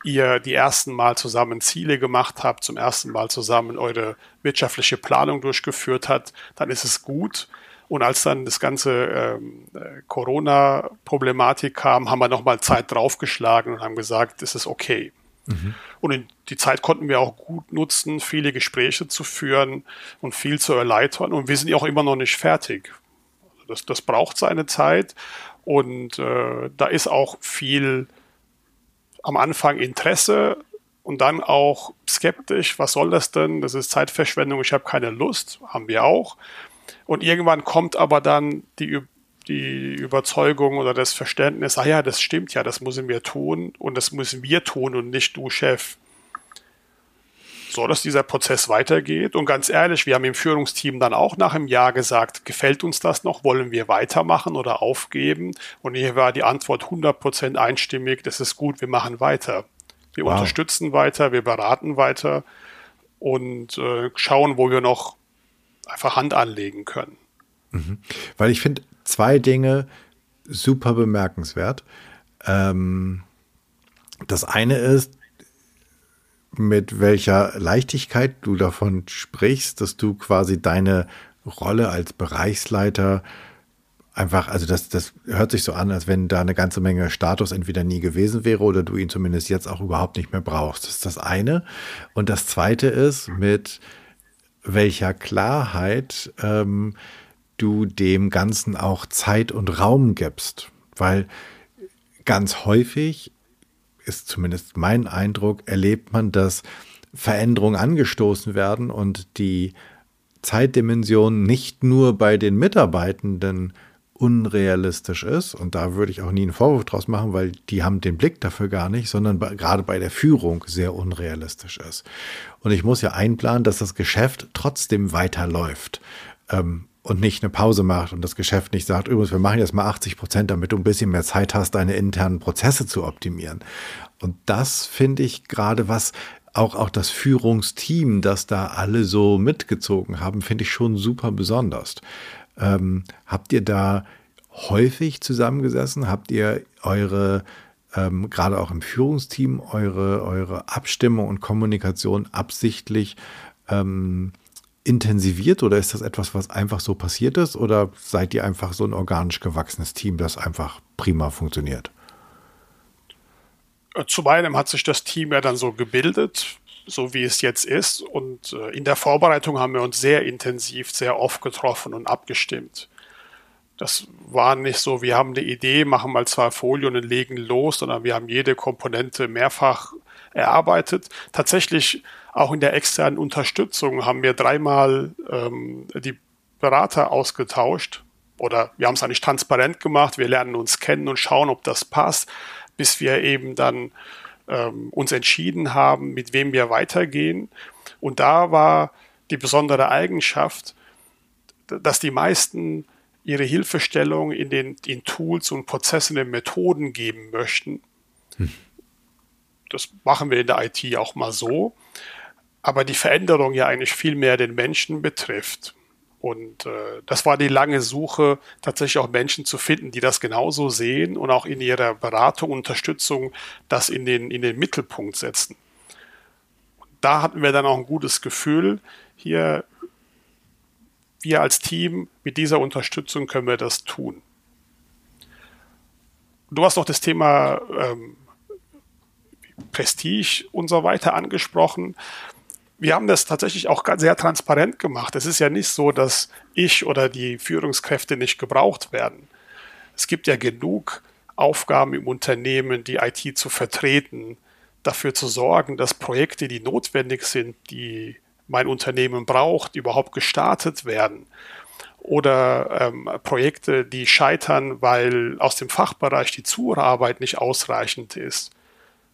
ihr die ersten Mal zusammen Ziele gemacht habt, zum ersten Mal zusammen eure wirtschaftliche Planung durchgeführt habt, dann ist es gut. Und als dann das ganze ähm, Corona-Problematik kam, haben wir nochmal Zeit draufgeschlagen und haben gesagt, es ist okay. Mhm. Und in die Zeit konnten wir auch gut nutzen, viele Gespräche zu führen und viel zu erleichtern. Und wir sind ja auch immer noch nicht fertig. Das, das braucht seine Zeit. Und äh, da ist auch viel am Anfang Interesse und dann auch skeptisch. Was soll das denn? Das ist Zeitverschwendung. Ich habe keine Lust. Haben wir auch. Und irgendwann kommt aber dann die die Überzeugung oder das Verständnis, ah ja, das stimmt ja, das müssen wir tun und das müssen wir tun und nicht du Chef. So, dass dieser Prozess weitergeht. Und ganz ehrlich, wir haben im Führungsteam dann auch nach einem Jahr gesagt, gefällt uns das noch? Wollen wir weitermachen oder aufgeben? Und hier war die Antwort 100% einstimmig, das ist gut, wir machen weiter. Wir wow. unterstützen weiter, wir beraten weiter und äh, schauen, wo wir noch einfach Hand anlegen können. Mhm. Weil ich finde, zwei Dinge super bemerkenswert. Ähm, Das eine ist, mit welcher Leichtigkeit du davon sprichst, dass du quasi deine Rolle als Bereichsleiter einfach, also das, das hört sich so an, als wenn da eine ganze Menge Status entweder nie gewesen wäre oder du ihn zumindest jetzt auch überhaupt nicht mehr brauchst. Das ist das eine. Und das zweite ist, mit welcher Klarheit ähm, du dem Ganzen auch Zeit und Raum gibst. Weil ganz häufig ist zumindest mein Eindruck, erlebt man, dass Veränderungen angestoßen werden und die Zeitdimension nicht nur bei den Mitarbeitenden unrealistisch ist. Und da würde ich auch nie einen Vorwurf draus machen, weil die haben den Blick dafür gar nicht, sondern bei, gerade bei der Führung sehr unrealistisch ist. Und ich muss ja einplanen, dass das Geschäft trotzdem weiterläuft. Ähm, und nicht eine Pause macht und das Geschäft nicht sagt, übrigens, wir machen jetzt mal 80 Prozent, damit du ein bisschen mehr Zeit hast, deine internen Prozesse zu optimieren. Und das finde ich gerade was, auch, auch das Führungsteam, das da alle so mitgezogen haben, finde ich schon super besonders. Ähm, habt ihr da häufig zusammengesessen? Habt ihr eure, ähm, gerade auch im Führungsteam, eure, eure Abstimmung und Kommunikation absichtlich ähm, intensiviert oder ist das etwas, was einfach so passiert ist oder seid ihr einfach so ein organisch gewachsenes Team, das einfach prima funktioniert? Zum einen hat sich das Team ja dann so gebildet so wie es jetzt ist. Und äh, in der Vorbereitung haben wir uns sehr intensiv, sehr oft getroffen und abgestimmt. Das war nicht so, wir haben eine Idee, machen mal zwei Folien und legen los, sondern wir haben jede Komponente mehrfach erarbeitet. Tatsächlich auch in der externen Unterstützung haben wir dreimal ähm, die Berater ausgetauscht oder wir haben es eigentlich transparent gemacht. Wir lernen uns kennen und schauen, ob das passt, bis wir eben dann ähm, uns entschieden haben, mit wem wir weitergehen. Und da war die besondere Eigenschaft, dass die meisten ihre Hilfestellung in den in Tools und Prozessen und Methoden geben möchten. Hm. Das machen wir in der IT auch mal so. Aber die Veränderung ja eigentlich viel mehr den Menschen betrifft. Und äh, das war die lange Suche, tatsächlich auch Menschen zu finden, die das genauso sehen und auch in ihrer Beratung, Unterstützung das in den, in den Mittelpunkt setzen. Da hatten wir dann auch ein gutes Gefühl, hier, wir als Team, mit dieser Unterstützung können wir das tun. Du hast noch das Thema ähm, Prestige und so weiter angesprochen wir haben das tatsächlich auch sehr transparent gemacht. Es ist ja nicht so, dass ich oder die Führungskräfte nicht gebraucht werden. Es gibt ja genug Aufgaben im Unternehmen, die IT zu vertreten, dafür zu sorgen, dass Projekte, die notwendig sind, die mein Unternehmen braucht, überhaupt gestartet werden. Oder ähm, Projekte, die scheitern, weil aus dem Fachbereich die Zuarbeit nicht ausreichend ist.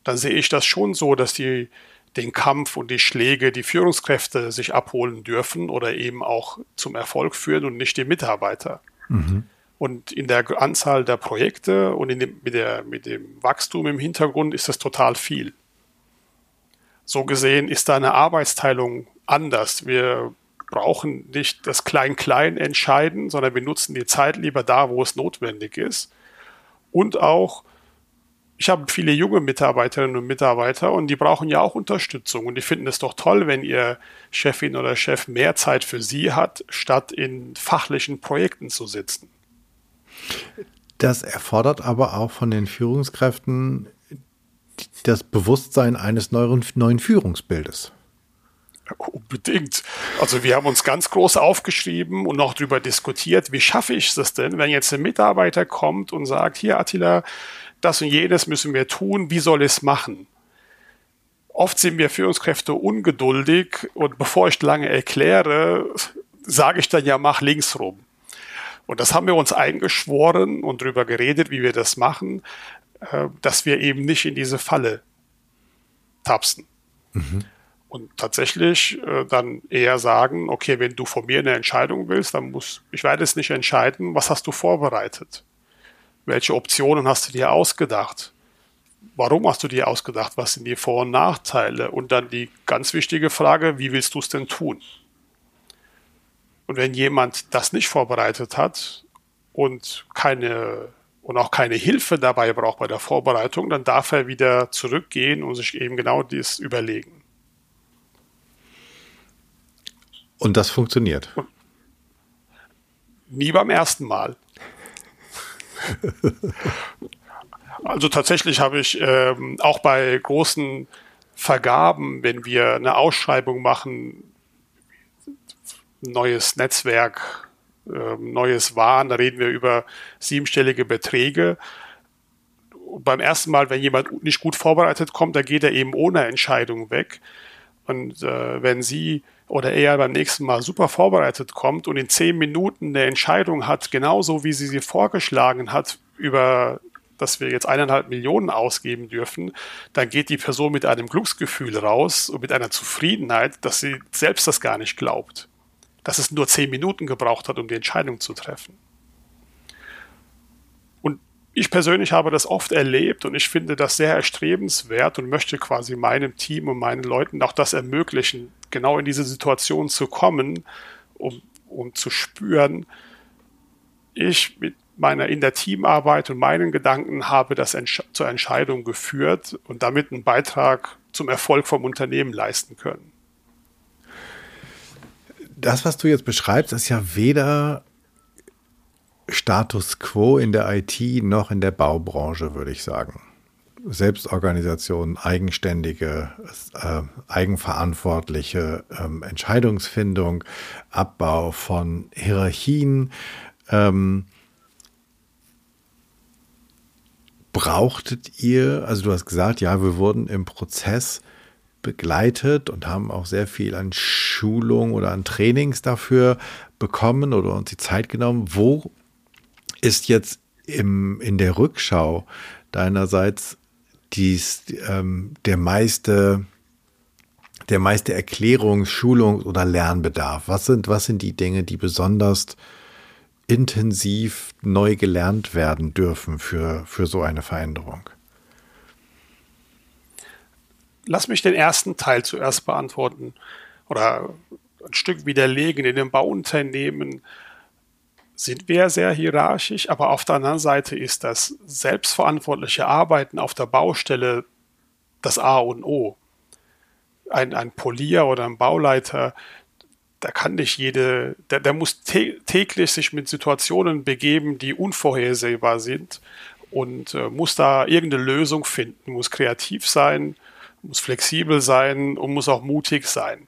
Dann sehe ich das schon so, dass die den Kampf und die Schläge die Führungskräfte sich abholen dürfen oder eben auch zum Erfolg führen und nicht die Mitarbeiter. Mhm. Und in der Anzahl der Projekte und dem, mit, der, mit dem Wachstum im Hintergrund ist das total viel. So gesehen ist da eine Arbeitsteilung anders. Wir brauchen nicht das Klein-Klein entscheiden, sondern wir nutzen die Zeit lieber da, wo es notwendig ist. Und auch ich habe viele junge Mitarbeiterinnen und Mitarbeiter und die brauchen ja auch Unterstützung und die finden es doch toll, wenn ihr Chefin oder Chef mehr Zeit für sie hat, statt in fachlichen Projekten zu sitzen. Das erfordert aber auch von den Führungskräften das Bewusstsein eines neuen, neuen Führungsbildes. Unbedingt. Also wir haben uns ganz groß aufgeschrieben und noch darüber diskutiert, wie schaffe ich es denn, wenn jetzt ein Mitarbeiter kommt und sagt, hier Attila, das und jenes müssen wir tun, wie soll es machen? Oft sind wir Führungskräfte ungeduldig und bevor ich lange erkläre, sage ich dann ja, mach links rum. Und das haben wir uns eingeschworen und darüber geredet, wie wir das machen, äh, dass wir eben nicht in diese Falle tapsen. Mhm. Und tatsächlich äh, dann eher sagen, okay, wenn du von mir eine Entscheidung willst, dann muss, ich werde es nicht entscheiden, was hast du vorbereitet? Welche Optionen hast du dir ausgedacht? Warum hast du dir ausgedacht? Was sind die Vor- und Nachteile? Und dann die ganz wichtige Frage, wie willst du es denn tun? Und wenn jemand das nicht vorbereitet hat und keine und auch keine Hilfe dabei braucht bei der Vorbereitung, dann darf er wieder zurückgehen und sich eben genau dies überlegen. Und das funktioniert. Nie beim ersten Mal. also tatsächlich habe ich ähm, auch bei großen Vergaben, wenn wir eine Ausschreibung machen, neues Netzwerk, äh, neues Waren, da reden wir über siebenstellige Beträge. Und beim ersten Mal, wenn jemand nicht gut vorbereitet kommt, da geht er eben ohne Entscheidung weg. Und äh, wenn Sie oder er beim nächsten Mal super vorbereitet kommt und in zehn Minuten eine Entscheidung hat, genauso wie sie sie vorgeschlagen hat, über dass wir jetzt eineinhalb Millionen ausgeben dürfen, dann geht die Person mit einem Glücksgefühl raus und mit einer Zufriedenheit, dass sie selbst das gar nicht glaubt dass es nur zehn Minuten gebraucht hat, um die Entscheidung zu treffen. Ich persönlich habe das oft erlebt und ich finde das sehr erstrebenswert und möchte quasi meinem Team und meinen Leuten auch das ermöglichen, genau in diese Situation zu kommen, um, um zu spüren, ich mit meiner in der Teamarbeit und meinen Gedanken habe das Entsch zur Entscheidung geführt und damit einen Beitrag zum Erfolg vom Unternehmen leisten können. Das, was du jetzt beschreibst, ist ja weder Status quo in der IT noch in der Baubranche, würde ich sagen. Selbstorganisation, eigenständige, äh, eigenverantwortliche ähm, Entscheidungsfindung, Abbau von Hierarchien. Ähm, brauchtet ihr, also du hast gesagt, ja, wir wurden im Prozess begleitet und haben auch sehr viel an Schulung oder an Trainings dafür bekommen oder uns die Zeit genommen. Wo ist jetzt im, in der Rückschau deinerseits dies, ähm, der meiste der meiste Erklärungs-, Schulungs- oder Lernbedarf? Was sind, was sind die Dinge, die besonders intensiv neu gelernt werden dürfen für, für so eine Veränderung? lass mich den ersten Teil zuerst beantworten oder ein Stück widerlegen. In den Bauunternehmen sind wir sehr hierarchisch, aber auf der anderen Seite ist das selbstverantwortliche Arbeiten auf der Baustelle das A und O. Ein, ein Polier oder ein Bauleiter, der kann nicht jede, der, der muss täglich sich mit Situationen begeben, die unvorhersehbar sind und äh, muss da irgendeine Lösung finden, muss kreativ sein, muss flexibel sein und muss auch mutig sein.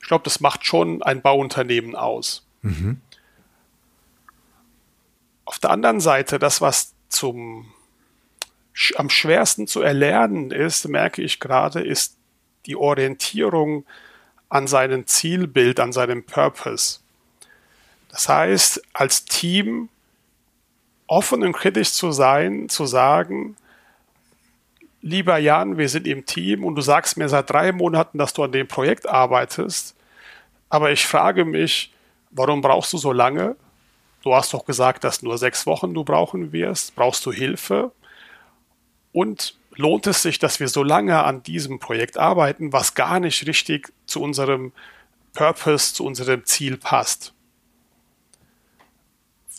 Ich glaube, das macht schon ein Bauunternehmen aus. Mhm. Auf der anderen Seite, das, was zum am schwersten zu erlernen ist, merke ich gerade, ist die Orientierung an seinem Zielbild, an seinem Purpose. Das heißt, als Team offen und kritisch zu sein, zu sagen, lieber Jan, wir sind im Team und du sagst mir seit drei Monaten, dass du an dem Projekt arbeitest, aber ich frage mich, warum brauchst du so lange? Du hast doch gesagt, dass nur sechs Wochen du brauchen wirst. Brauchst du Hilfe? Und lohnt es sich, dass wir so lange an diesem Projekt arbeiten, was gar nicht richtig zu unserem Purpose, zu unserem Ziel passt?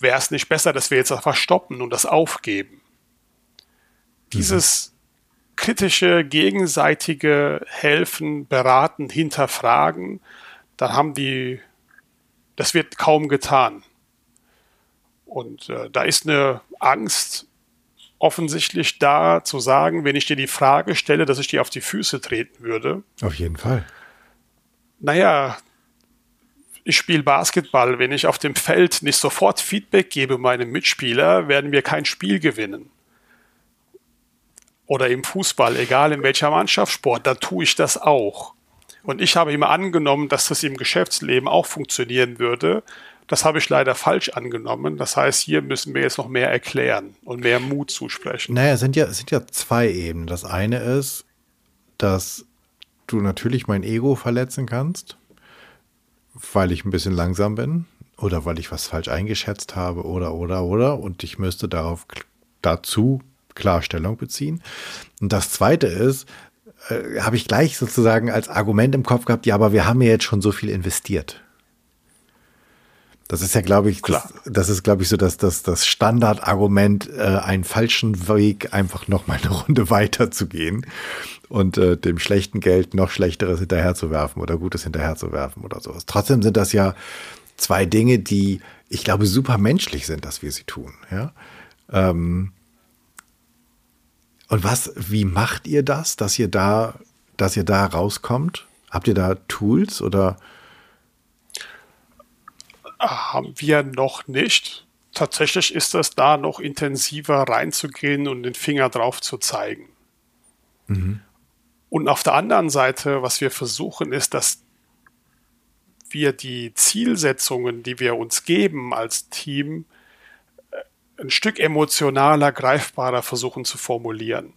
Wäre es nicht besser, dass wir jetzt einfach stoppen und das aufgeben? Dieses kritische, gegenseitige Helfen, Beraten, Hinterfragen, dann haben die, das wird kaum getan. Und äh, da ist eine Angst offensichtlich da zu sagen, wenn ich dir die Frage stelle, dass ich dir auf die Füße treten würde. Auf jeden Fall. Naja, ich spiele Basketball. Wenn ich auf dem Feld nicht sofort Feedback gebe meinem Mitspieler, werden wir kein Spiel gewinnen oder im Fußball, egal in welcher Mannschaftssport, da tue ich das auch. Und ich habe immer angenommen, dass das im Geschäftsleben auch funktionieren würde. Das habe ich leider falsch angenommen. Das heißt, hier müssen wir jetzt noch mehr erklären und mehr Mut zusprechen. Naja, es sind ja, es sind ja zwei Ebenen. Das eine ist, dass du natürlich mein Ego verletzen kannst, weil ich ein bisschen langsam bin oder weil ich was falsch eingeschätzt habe oder, oder, oder. Und ich müsste darauf dazu Klarstellung beziehen. Und das Zweite ist, äh, habe ich gleich sozusagen als Argument im Kopf gehabt, ja, aber wir haben ja jetzt schon so viel investiert. Das ist ja, glaube ich, das, das, ist, glaube ich, so dass das, das Standardargument, äh, einen falschen Weg einfach noch mal eine Runde weiter zu gehen und äh, dem schlechten Geld noch schlechteres hinterherzuwerfen oder Gutes hinterherzuwerfen oder sowas. Trotzdem sind das ja zwei Dinge, die ich glaube super menschlich sind, dass wir sie tun. Ja. Ähm, und was, wie macht ihr das, dass ihr da, dass ihr da rauskommt? Habt ihr da Tools oder? Haben wir noch nicht. Tatsächlich ist es da noch intensiver reinzugehen und den Finger drauf zu zeigen. Mhm. Und auf der anderen Seite, was wir versuchen, ist, dass wir die Zielsetzungen, die wir uns geben als Team, äh, ein Stück emotionaler, greifbarer versuchen zu formulieren.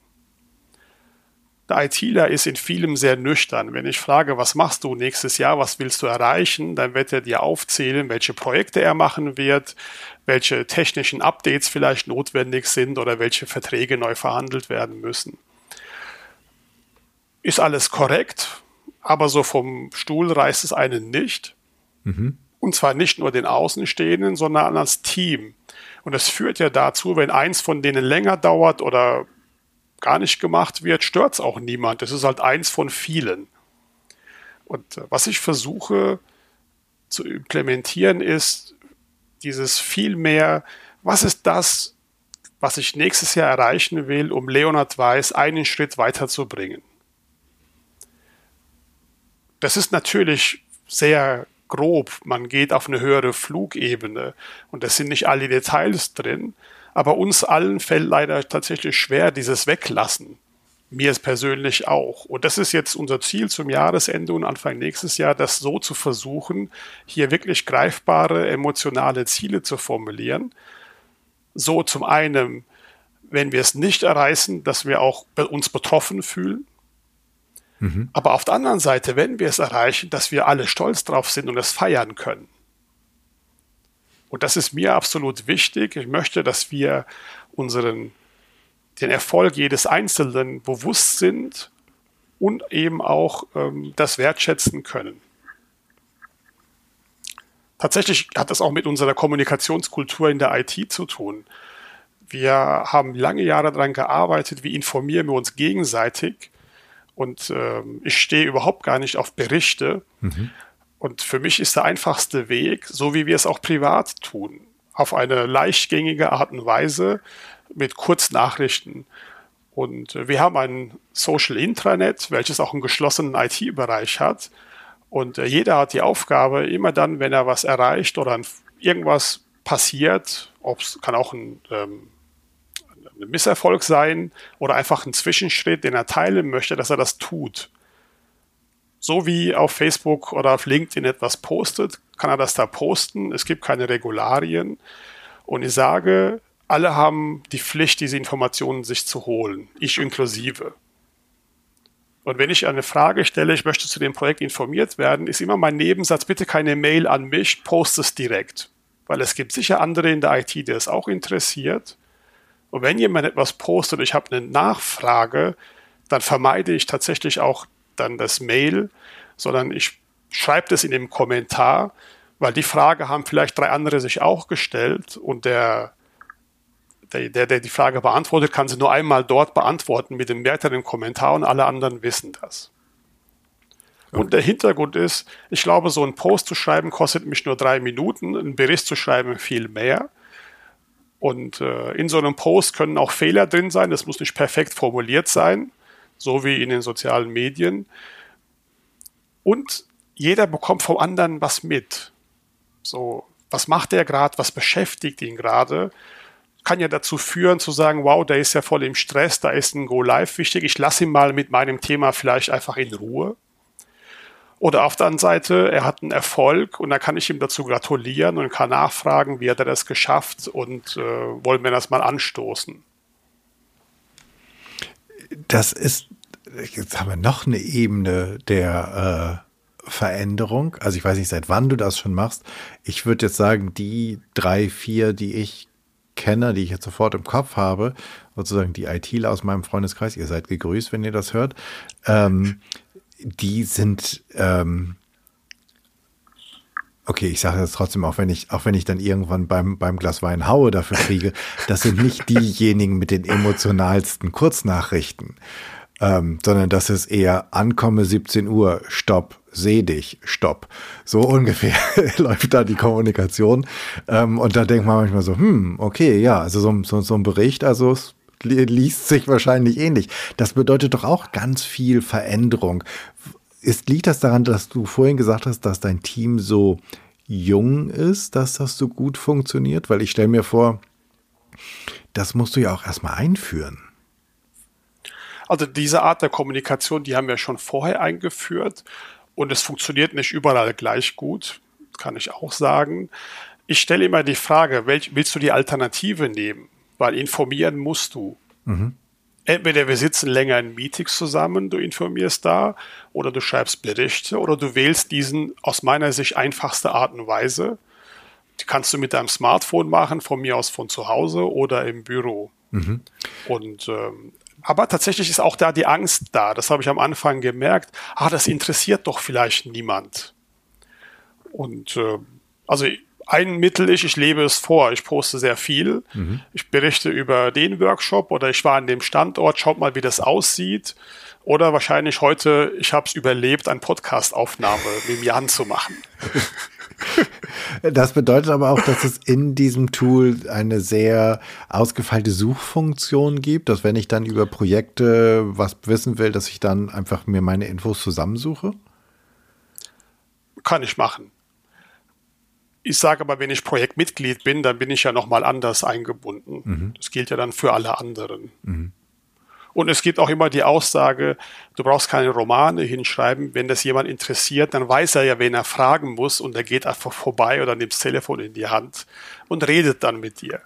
Der ITler ist in vielem sehr nüchtern. Wenn ich frage, was machst du nächstes Jahr, was willst du erreichen, dann wird er dir aufzählen, welche Projekte er machen wird, welche technischen Updates vielleicht notwendig sind oder welche Verträge neu verhandelt werden müssen. Ist alles korrekt, aber so vom Stuhl reißt es einen nicht. Mhm. Und zwar nicht nur den Außenstehenden, sondern als Team. Und das führt ja dazu, wenn eins von denen länger dauert oder gar nicht gemacht wird, stört es auch niemand. Das ist halt eins von vielen. Und äh, was ich versuche zu implementieren, ist dieses viel mehr, was ist das, was ich nächstes Jahr erreichen will, um Leonard Weiß einen Schritt weiterzubringen. Das ist natürlich sehr grob. Man geht auf eine höhere Flugebene und es sind nicht alle Details drin. Aber uns allen fällt leider tatsächlich schwer, dieses Weglassen. Mir persönlich auch. Und das ist jetzt unser Ziel zum Jahresende und Anfang nächstes Jahr, das so zu versuchen, hier wirklich greifbare emotionale Ziele zu formulieren. So zum einen, wenn wir es nicht erreichen, dass wir auch uns betroffen fühlen. Mhm. Aber auf der anderen Seite, wenn wir es erreichen, dass wir alle stolz drauf sind und es feiern können. Und das ist mir absolut wichtig. Ich möchte, dass wir unseren, den Erfolg jedes Einzelnen bewusst sind und eben auch ähm, das wertschätzen können. Tatsächlich hat das auch mit unserer Kommunikationskultur in der IT zu tun. Wir haben lange Jahre daran gearbeitet, wie informieren wir uns gegenseitig. Und ähm, ich stehe überhaupt gar nicht auf Berichte. Mhm. Und für mich ist der einfachste Weg, so wie wir es auch privat tun, auf eine leichtgängige Art und Weise mit Kurznachrichten. Und wir haben ein Social Intranet, welches auch einen geschlossenen IT-Bereich hat. Und äh, jeder hat die Aufgabe, immer dann, wenn er was erreicht oder irgendwas passiert, ob es kann auch ein, ähm, ein Misserfolg sein oder einfach ein Zwischenschritt, den er teilen möchte, dass er das tut so wie auf Facebook oder auf LinkedIn etwas postet, kann er das da posten. Es gibt keine Regularien. Und ich sage, alle haben die Pflicht, diese Informationen sich zu holen, ich inklusive. Und wenn ich eine Frage stelle, ich möchte zu dem Projekt informiert werden, ist immer mein Nebensatz, bitte keine Mail an mich, post es direkt. Weil es gibt sicher andere in der IT, die es auch interessiert. Und wenn jemand etwas postet und ich habe eine Nachfrage, dann vermeide ich tatsächlich auch dann das Mail, sondern ich schreibe das in dem Kommentar, weil die Frage haben vielleicht drei andere sich auch gestellt und der, der, der, der die Frage beantwortet, kann sie nur einmal dort beantworten mit dem Wert im Kommentar und alle anderen wissen das. Okay. Und der Hintergrund ist, ich glaube, so ein Post zu schreiben kostet mich nur drei Minuten, einen Bericht zu schreiben viel mehr. Und äh, in so einem Post können auch Fehler drin sein, das muss nicht perfekt formuliert sein so wie in den sozialen Medien. Und jeder bekommt vom anderen was mit. So, was macht der gerade, was beschäftigt ihn gerade? Kann ja dazu führen zu sagen, wow, der ist ja voll im Stress, da ist ein Go Live wichtig, ich lasse ihn mal mit meinem Thema vielleicht einfach in Ruhe. Oder auf der anderen Seite, er hat einen Erfolg und da kann ich ihm dazu gratulieren und kann nachfragen, wie hat er das geschafft und äh, wollen wir das mal anstoßen das ist, jetzt haben wir noch eine Ebene der äh, Veränderung. Also ich weiß nicht, seit wann du das schon machst. Ich würde jetzt sagen, die drei, vier, die ich kenne, die ich jetzt sofort im Kopf habe, sozusagen die ITler aus meinem Freundeskreis, ihr seid gegrüßt, wenn ihr das hört, ähm, die sind ähm, okay, ich sage das trotzdem, auch wenn ich, auch wenn ich dann irgendwann beim, beim Glas Wein haue dafür kriege, das sind nicht diejenigen mit den emotionalsten Kurznachrichten, ähm, sondern das ist eher ankomme 17 Uhr, stopp, seh dich, stopp. So ungefähr läuft da die Kommunikation. Ähm, und da denkt man manchmal so, hm, okay, ja, also so, so, so ein Bericht, also es liest sich wahrscheinlich ähnlich. Das bedeutet doch auch ganz viel Veränderung. Ist, liegt das daran, dass du vorhin gesagt hast, dass dein Team so jung ist, dass das so gut funktioniert? Weil ich stelle mir vor, das musst du ja auch erstmal einführen. Also diese Art der Kommunikation, die haben wir schon vorher eingeführt und es funktioniert nicht überall gleich gut, kann ich auch sagen. Ich stelle immer die Frage, welch, willst du die Alternative nehmen? Weil informieren musst du. Mhm. Entweder wir sitzen länger in Meetings zusammen, du informierst da, oder du schreibst Berichte, oder du wählst diesen aus meiner Sicht einfachste Art und Weise. Die kannst du mit deinem Smartphone machen, von mir aus von zu Hause oder im Büro. Mhm. Und ähm, aber tatsächlich ist auch da die Angst da. Das habe ich am Anfang gemerkt. Ah, das interessiert doch vielleicht niemand. Und äh, also ein Mittel ist, ich lebe es vor. Ich poste sehr viel. Mhm. Ich berichte über den Workshop oder ich war an dem Standort, schaut mal, wie das aussieht. Oder wahrscheinlich heute, ich habe es überlebt, eine Podcast-Aufnahme mit Jan zu machen. Das bedeutet aber auch, dass es in diesem Tool eine sehr ausgefeilte Suchfunktion gibt, dass wenn ich dann über Projekte was wissen will, dass ich dann einfach mir meine Infos zusammensuche? Kann ich machen. Ich sage aber, wenn ich Projektmitglied bin, dann bin ich ja nochmal anders eingebunden. Mhm. Das gilt ja dann für alle anderen. Mhm. Und es gibt auch immer die Aussage, du brauchst keine Romane hinschreiben. Wenn das jemand interessiert, dann weiß er ja, wen er fragen muss und er geht einfach vorbei oder nimmt das Telefon in die Hand und redet dann mit dir.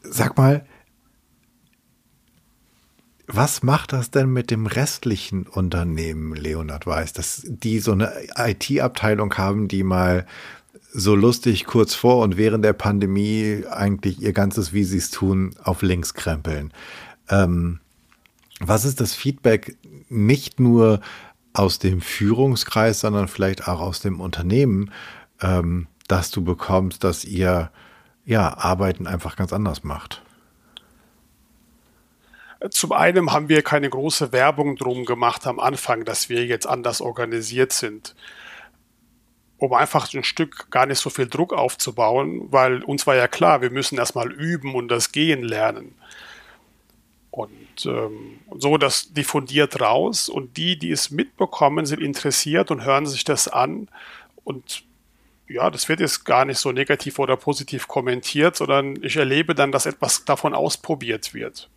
Sag mal, was macht das denn mit dem restlichen Unternehmen, Leonard Weiß, dass die so eine IT-Abteilung haben, die mal so lustig kurz vor und während der Pandemie eigentlich ihr ganzes, wie sie es tun, auf links krempeln? Ähm, was ist das Feedback nicht nur aus dem Führungskreis, sondern vielleicht auch aus dem Unternehmen, ähm, dass du bekommst, dass ihr ja Arbeiten einfach ganz anders macht? Zum einen haben wir keine große Werbung drum gemacht am Anfang, dass wir jetzt anders organisiert sind, um einfach ein Stück gar nicht so viel Druck aufzubauen, weil uns war ja klar, wir müssen erstmal üben und das Gehen lernen. Und ähm, so, das diffundiert raus und die, die es mitbekommen, sind interessiert und hören sich das an. Und ja, das wird jetzt gar nicht so negativ oder positiv kommentiert, sondern ich erlebe dann, dass etwas davon ausprobiert wird.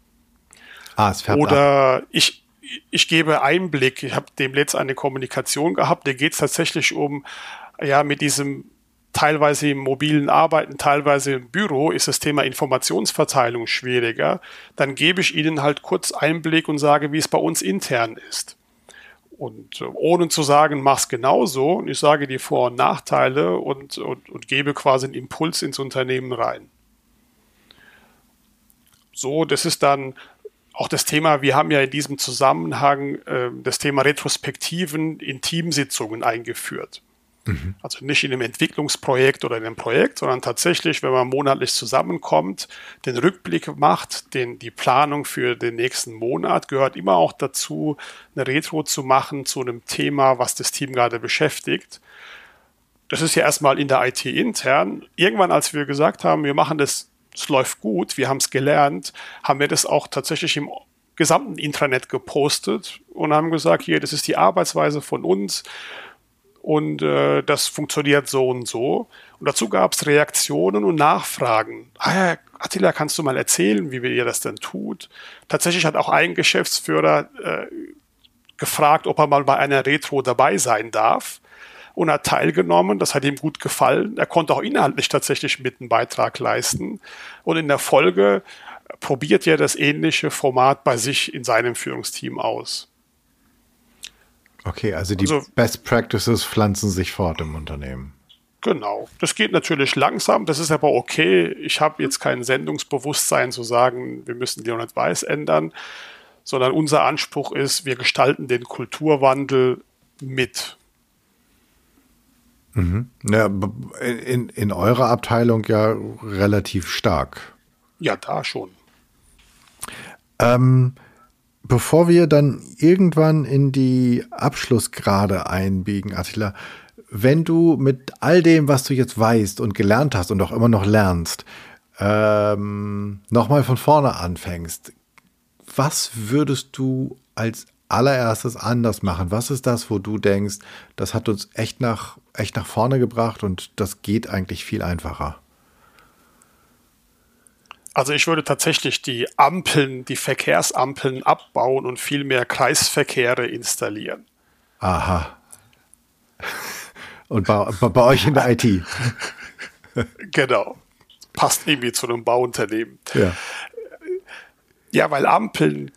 Ah, es färbt Oder ab. ich, ich gebe Einblick. Ich habe dem letzten eine Kommunikation gehabt, da geht es tatsächlich um, ja, mit diesem teilweise im mobilen Arbeiten, teilweise im Büro ist das Thema Informationsverteilung schwieriger, dann gebe ich Ihnen halt kurz Einblick und sage, wie es bei uns intern ist. Und äh, ohne zu sagen, mach's genauso, und ich sage die Vor- und Nachteile und, und, und gebe quasi einen Impuls ins Unternehmen rein. So, das ist dann auch das Thema, wir haben ja in diesem Zusammenhang äh, das Thema Retrospektiven in Teamsitzungen eingeführt. Mhm. Also nicht in einem Entwicklungsprojekt oder in einem Projekt, sondern tatsächlich, wenn man monatlich zusammenkommt, den Rückblick macht, den, die Planung für den nächsten Monat, gehört immer auch dazu, eine Retro zu machen zu einem Thema, was das Team gerade beschäftigt. Das ist ja erstmal in der IT intern. Irgendwann, als wir gesagt haben, wir machen das, es läuft gut, wir haben es gelernt, haben wir das auch tatsächlich im gesamten Intranet gepostet und haben gesagt, hier, das ist die Arbeitsweise von uns und äh, das funktioniert so und so. Und dazu gab es Reaktionen und Nachfragen. Ah, Attila, kannst du mal erzählen, wie ihr das denn tut? Tatsächlich hat auch ein Geschäftsführer äh, gefragt, ob er mal bei einer Retro dabei sein darf und hat teilgenommen. Das hat ihm gut gefallen. Er konnte auch inhaltlich tatsächlich mit einen Beitrag leisten. Und in der Folge probiert er das ähnliche Format bei sich in seinem Führungsteam aus. Okay, also die also, Best Practices pflanzen sich fort im Unternehmen. Genau. Das geht natürlich langsam, das ist aber okay. Ich habe jetzt kein Sendungsbewusstsein zu sagen, wir müssen Leonard Weiß ändern, sondern unser Anspruch ist, wir gestalten den Kulturwandel mit. Mhm. Ja, in, in eurer Abteilung ja relativ stark. Ja, da schon. Ähm, bevor wir dann irgendwann in die Abschlussgrade einbiegen, Attila, wenn du mit all dem, was du jetzt weißt und gelernt hast und auch immer noch lernst, ähm, nochmal von vorne anfängst, was würdest du als allererstes anders machen? Was ist das, wo du denkst, das hat uns echt nach, echt nach vorne gebracht und das geht eigentlich viel einfacher? Also ich würde tatsächlich die Ampeln, die Verkehrsampeln abbauen und viel mehr Kreisverkehre installieren. Aha. Und bei, bei euch in der IT. genau. Passt irgendwie zu einem Bauunternehmen. Ja. Ja, weil Ampeln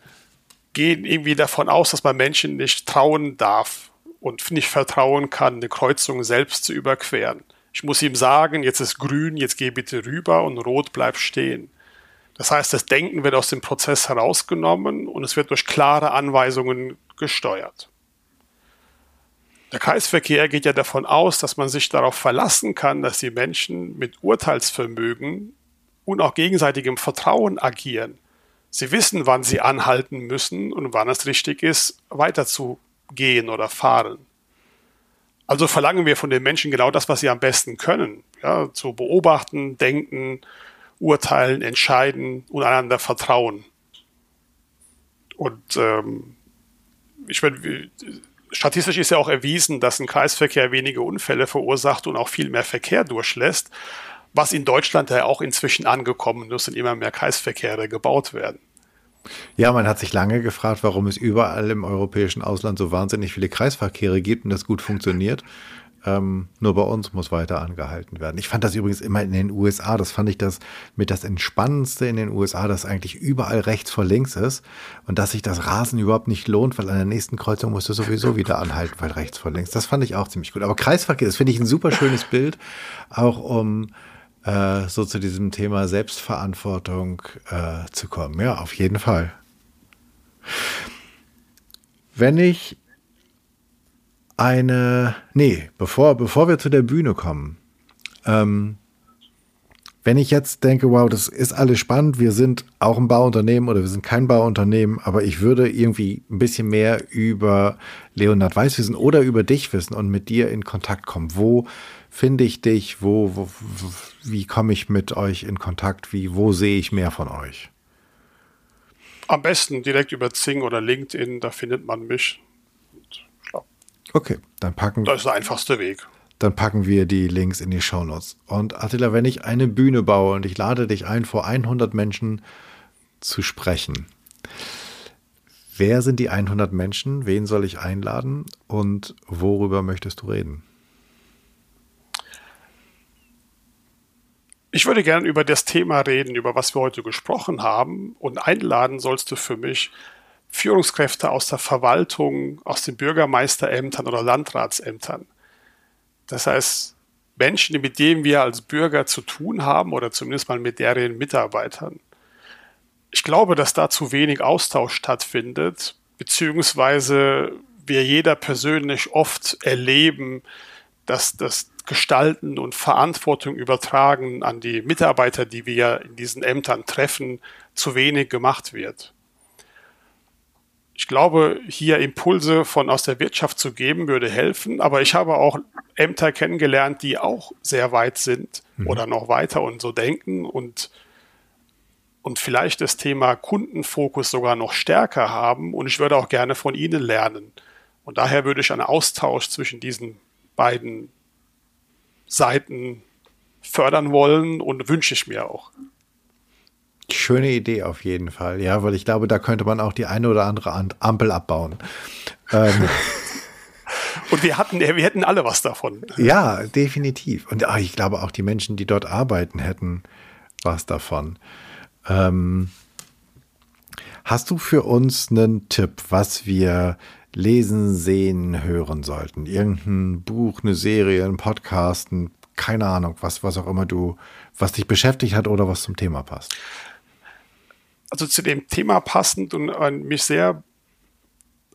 gehen irgendwie davon aus, dass man Menschen nicht trauen darf und nicht vertrauen kann, eine Kreuzung selbst zu überqueren. Ich muss ihm sagen, jetzt ist grün, jetzt geh bitte rüber und rot bleibt stehen. Das heißt, das Denken wird aus dem Prozess herausgenommen und es wird durch klare Anweisungen gesteuert. Der Kreisverkehr geht ja davon aus, dass man sich darauf verlassen kann, dass die Menschen mit Urteilsvermögen und auch gegenseitigem Vertrauen agieren. Sie wissen, wann sie anhalten müssen und wann es richtig ist, weiterzugehen oder fahren. Also verlangen wir von den Menschen genau das, was sie am besten können. Ja, zu beobachten, denken, urteilen, entscheiden und einander vertrauen. Und ähm, ich meine, statistisch ist ja auch erwiesen, dass ein Kreisverkehr weniger Unfälle verursacht und auch viel mehr Verkehr durchlässt was in Deutschland ja auch inzwischen angekommen ist und immer mehr Kreisverkehre gebaut werden. Ja, man hat sich lange gefragt, warum es überall im europäischen Ausland so wahnsinnig viele Kreisverkehre gibt und das gut funktioniert. Ähm, nur bei uns muss weiter angehalten werden. Ich fand das übrigens immer in den USA, das fand ich das mit das Entspannendste in den USA, dass eigentlich überall rechts vor links ist und dass sich das Rasen überhaupt nicht lohnt, weil an der nächsten Kreuzung musst du sowieso wieder anhalten, weil rechts vor links. Das fand ich auch ziemlich gut. Aber Kreisverkehr, das finde ich ein super schönes Bild, auch um äh, so zu diesem Thema Selbstverantwortung äh, zu kommen. Ja, auf jeden Fall. Wenn ich eine, nee, bevor, bevor wir zu der Bühne kommen, ähm, wenn ich jetzt denke, wow, das ist alles spannend, wir sind auch ein Bauunternehmen oder wir sind kein Bauunternehmen, aber ich würde irgendwie ein bisschen mehr über Leonhard Weiß wissen oder über dich wissen und mit dir in Kontakt kommen. Wo finde ich dich? Wo, wo wie komme ich mit euch in Kontakt? Wie, wo sehe ich mehr von euch? Am besten direkt über Zing oder LinkedIn, da findet man mich. Ja. Okay, dann packen Das ist der einfachste Weg. Dann packen wir die Links in die Shownotes. Und Attila, wenn ich eine Bühne baue und ich lade dich ein, vor 100 Menschen zu sprechen, wer sind die 100 Menschen? Wen soll ich einladen? Und worüber möchtest du reden? Ich würde gerne über das Thema reden, über was wir heute gesprochen haben. Und einladen sollst du für mich Führungskräfte aus der Verwaltung, aus den Bürgermeisterämtern oder Landratsämtern. Das heißt, Menschen, mit denen wir als Bürger zu tun haben oder zumindest mal mit deren Mitarbeitern. Ich glaube, dass da zu wenig Austausch stattfindet, beziehungsweise wir jeder persönlich oft erleben, dass das gestalten und Verantwortung übertragen an die Mitarbeiter, die wir in diesen Ämtern treffen, zu wenig gemacht wird. Ich glaube, hier Impulse von aus der Wirtschaft zu geben, würde helfen. Aber ich habe auch Ämter kennengelernt, die auch sehr weit sind mhm. oder noch weiter und so denken und, und vielleicht das Thema Kundenfokus sogar noch stärker haben. Und ich würde auch gerne von ihnen lernen. Und daher würde ich einen Austausch zwischen diesen beiden Seiten fördern wollen und wünsche ich mir auch. Schöne Idee auf jeden Fall, ja, weil ich glaube, da könnte man auch die eine oder andere Ampel abbauen. Ähm. Und wir hatten, wir hätten alle was davon. Ja, definitiv. Und ach, ich glaube auch die Menschen, die dort arbeiten, hätten was davon. Ähm, hast du für uns einen Tipp, was wir lesen, sehen, hören sollten? Irgendein Buch, eine Serie, ein Podcast, ein, keine Ahnung, was, was auch immer du, was dich beschäftigt hat oder was zum Thema passt. Also zu dem Thema passend und äh, mich sehr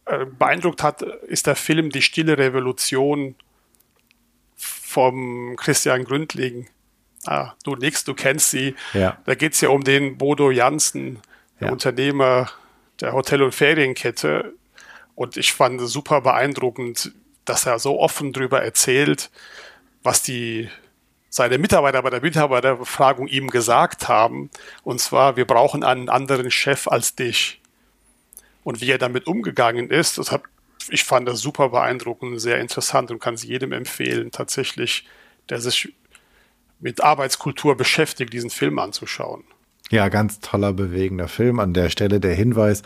äh, beeindruckt hat, ist der Film Die Stille Revolution vom Christian Gründling. Ah, du nix, du kennst sie. Ja. Da geht es ja um den Bodo Jansen, der Ja. Unternehmer der Hotel- und Ferienkette. Und ich fand es super beeindruckend, dass er so offen darüber erzählt, was die seine Mitarbeiter bei der Mitarbeiterbefragung ihm gesagt haben. Und zwar, wir brauchen einen anderen Chef als dich. Und wie er damit umgegangen ist, das hat, ich fand das super beeindruckend, sehr interessant und kann es jedem empfehlen, tatsächlich, der sich mit Arbeitskultur beschäftigt, diesen Film anzuschauen. Ja, ganz toller, bewegender Film. An der Stelle der Hinweis,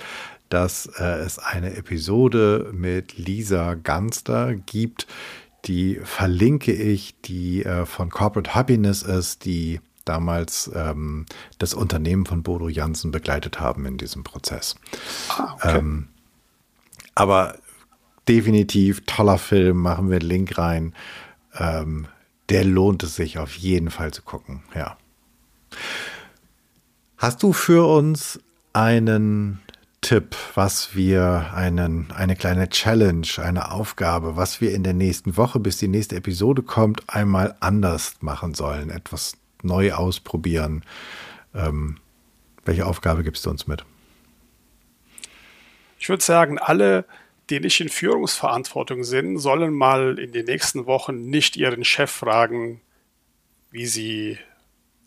dass äh, es eine Episode mit Lisa Ganster gibt, die verlinke ich, die äh, von Corporate Happiness ist, die damals ähm, das Unternehmen von Bodo Jansen begleitet haben in diesem Prozess. Ähm, aber definitiv toller Film, machen wir einen Link rein. Ähm, der lohnt es sich auf jeden Fall zu gucken, ja. Hast du für uns einen Tipp, was wir einen, eine kleine Challenge, eine Aufgabe, was wir in der nächsten Woche, bis die nächste Episode kommt, einmal anders machen sollen, etwas neu ausprobieren? Ähm, welche Aufgabe gibst du uns mit? Ich würde sagen, alle, die nicht in Führungsverantwortung sind, sollen mal in den nächsten Wochen nicht ihren Chef fragen, wie sie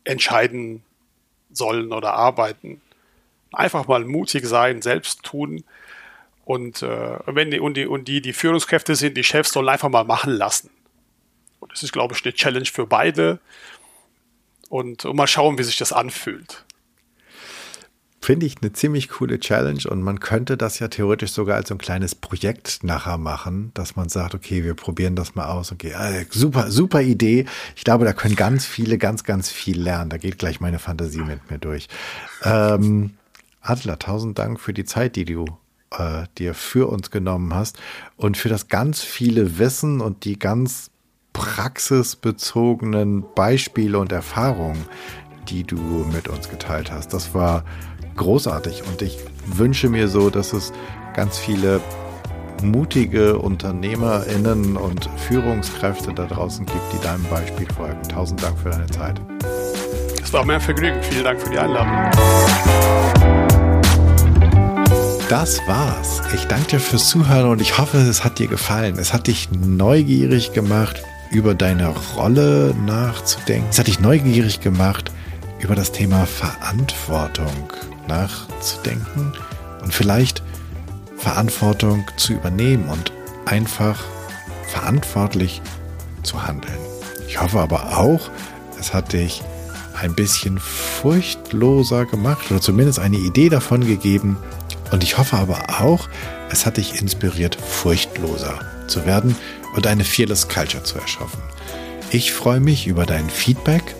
entscheiden sollen oder arbeiten. Einfach mal mutig sein, selbst tun. Und, äh, wenn die, und, die, und die, die Führungskräfte sind, die Chefs sollen einfach mal machen lassen. Und das ist, glaube ich, eine Challenge für beide. Und, und mal schauen, wie sich das anfühlt. Finde ich eine ziemlich coole Challenge und man könnte das ja theoretisch sogar als so ein kleines Projekt nachher machen, dass man sagt, okay, wir probieren das mal aus. Okay, äh, super, super Idee. Ich glaube, da können ganz viele ganz, ganz viel lernen. Da geht gleich meine Fantasie mit mir durch. Ähm, Adler, tausend Dank für die Zeit, die du äh, dir für uns genommen hast und für das ganz viele Wissen und die ganz praxisbezogenen Beispiele und Erfahrungen, die du mit uns geteilt hast. Das war großartig und ich wünsche mir so, dass es ganz viele mutige UnternehmerInnen und Führungskräfte da draußen gibt, die deinem Beispiel folgen. Tausend Dank für deine Zeit. Es war mir ein Vergnügen. Vielen Dank für die Einladung. Das war's. Ich danke dir fürs Zuhören und ich hoffe, es hat dir gefallen. Es hat dich neugierig gemacht, über deine Rolle nachzudenken. Es hat dich neugierig gemacht, über das Thema Verantwortung nachzudenken und vielleicht Verantwortung zu übernehmen und einfach verantwortlich zu handeln. Ich hoffe aber auch, es hat dich ein bisschen furchtloser gemacht oder zumindest eine Idee davon gegeben. Und ich hoffe aber auch, es hat dich inspiriert, furchtloser zu werden und eine Fearless Culture zu erschaffen. Ich freue mich über dein Feedback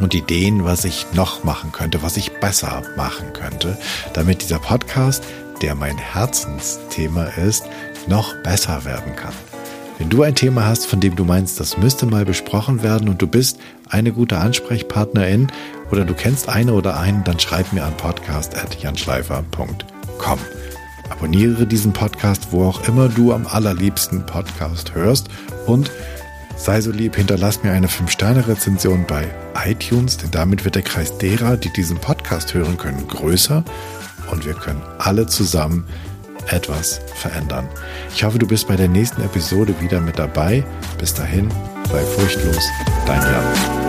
und Ideen, was ich noch machen könnte, was ich besser machen könnte, damit dieser Podcast, der mein Herzensthema ist, noch besser werden kann. Wenn du ein Thema hast, von dem du meinst, das müsste mal besprochen werden und du bist eine gute Ansprechpartnerin oder du kennst eine oder einen, dann schreib mir an podcast.janschleifer.com. Abonniere diesen Podcast, wo auch immer du am allerliebsten Podcast hörst und sei so lieb, hinterlass mir eine 5-Sterne-Rezension bei iTunes, denn damit wird der Kreis derer, die diesen Podcast hören können, größer und wir können alle zusammen etwas verändern. Ich hoffe, du bist bei der nächsten Episode wieder mit dabei. Bis dahin, sei furchtlos, dein Jan.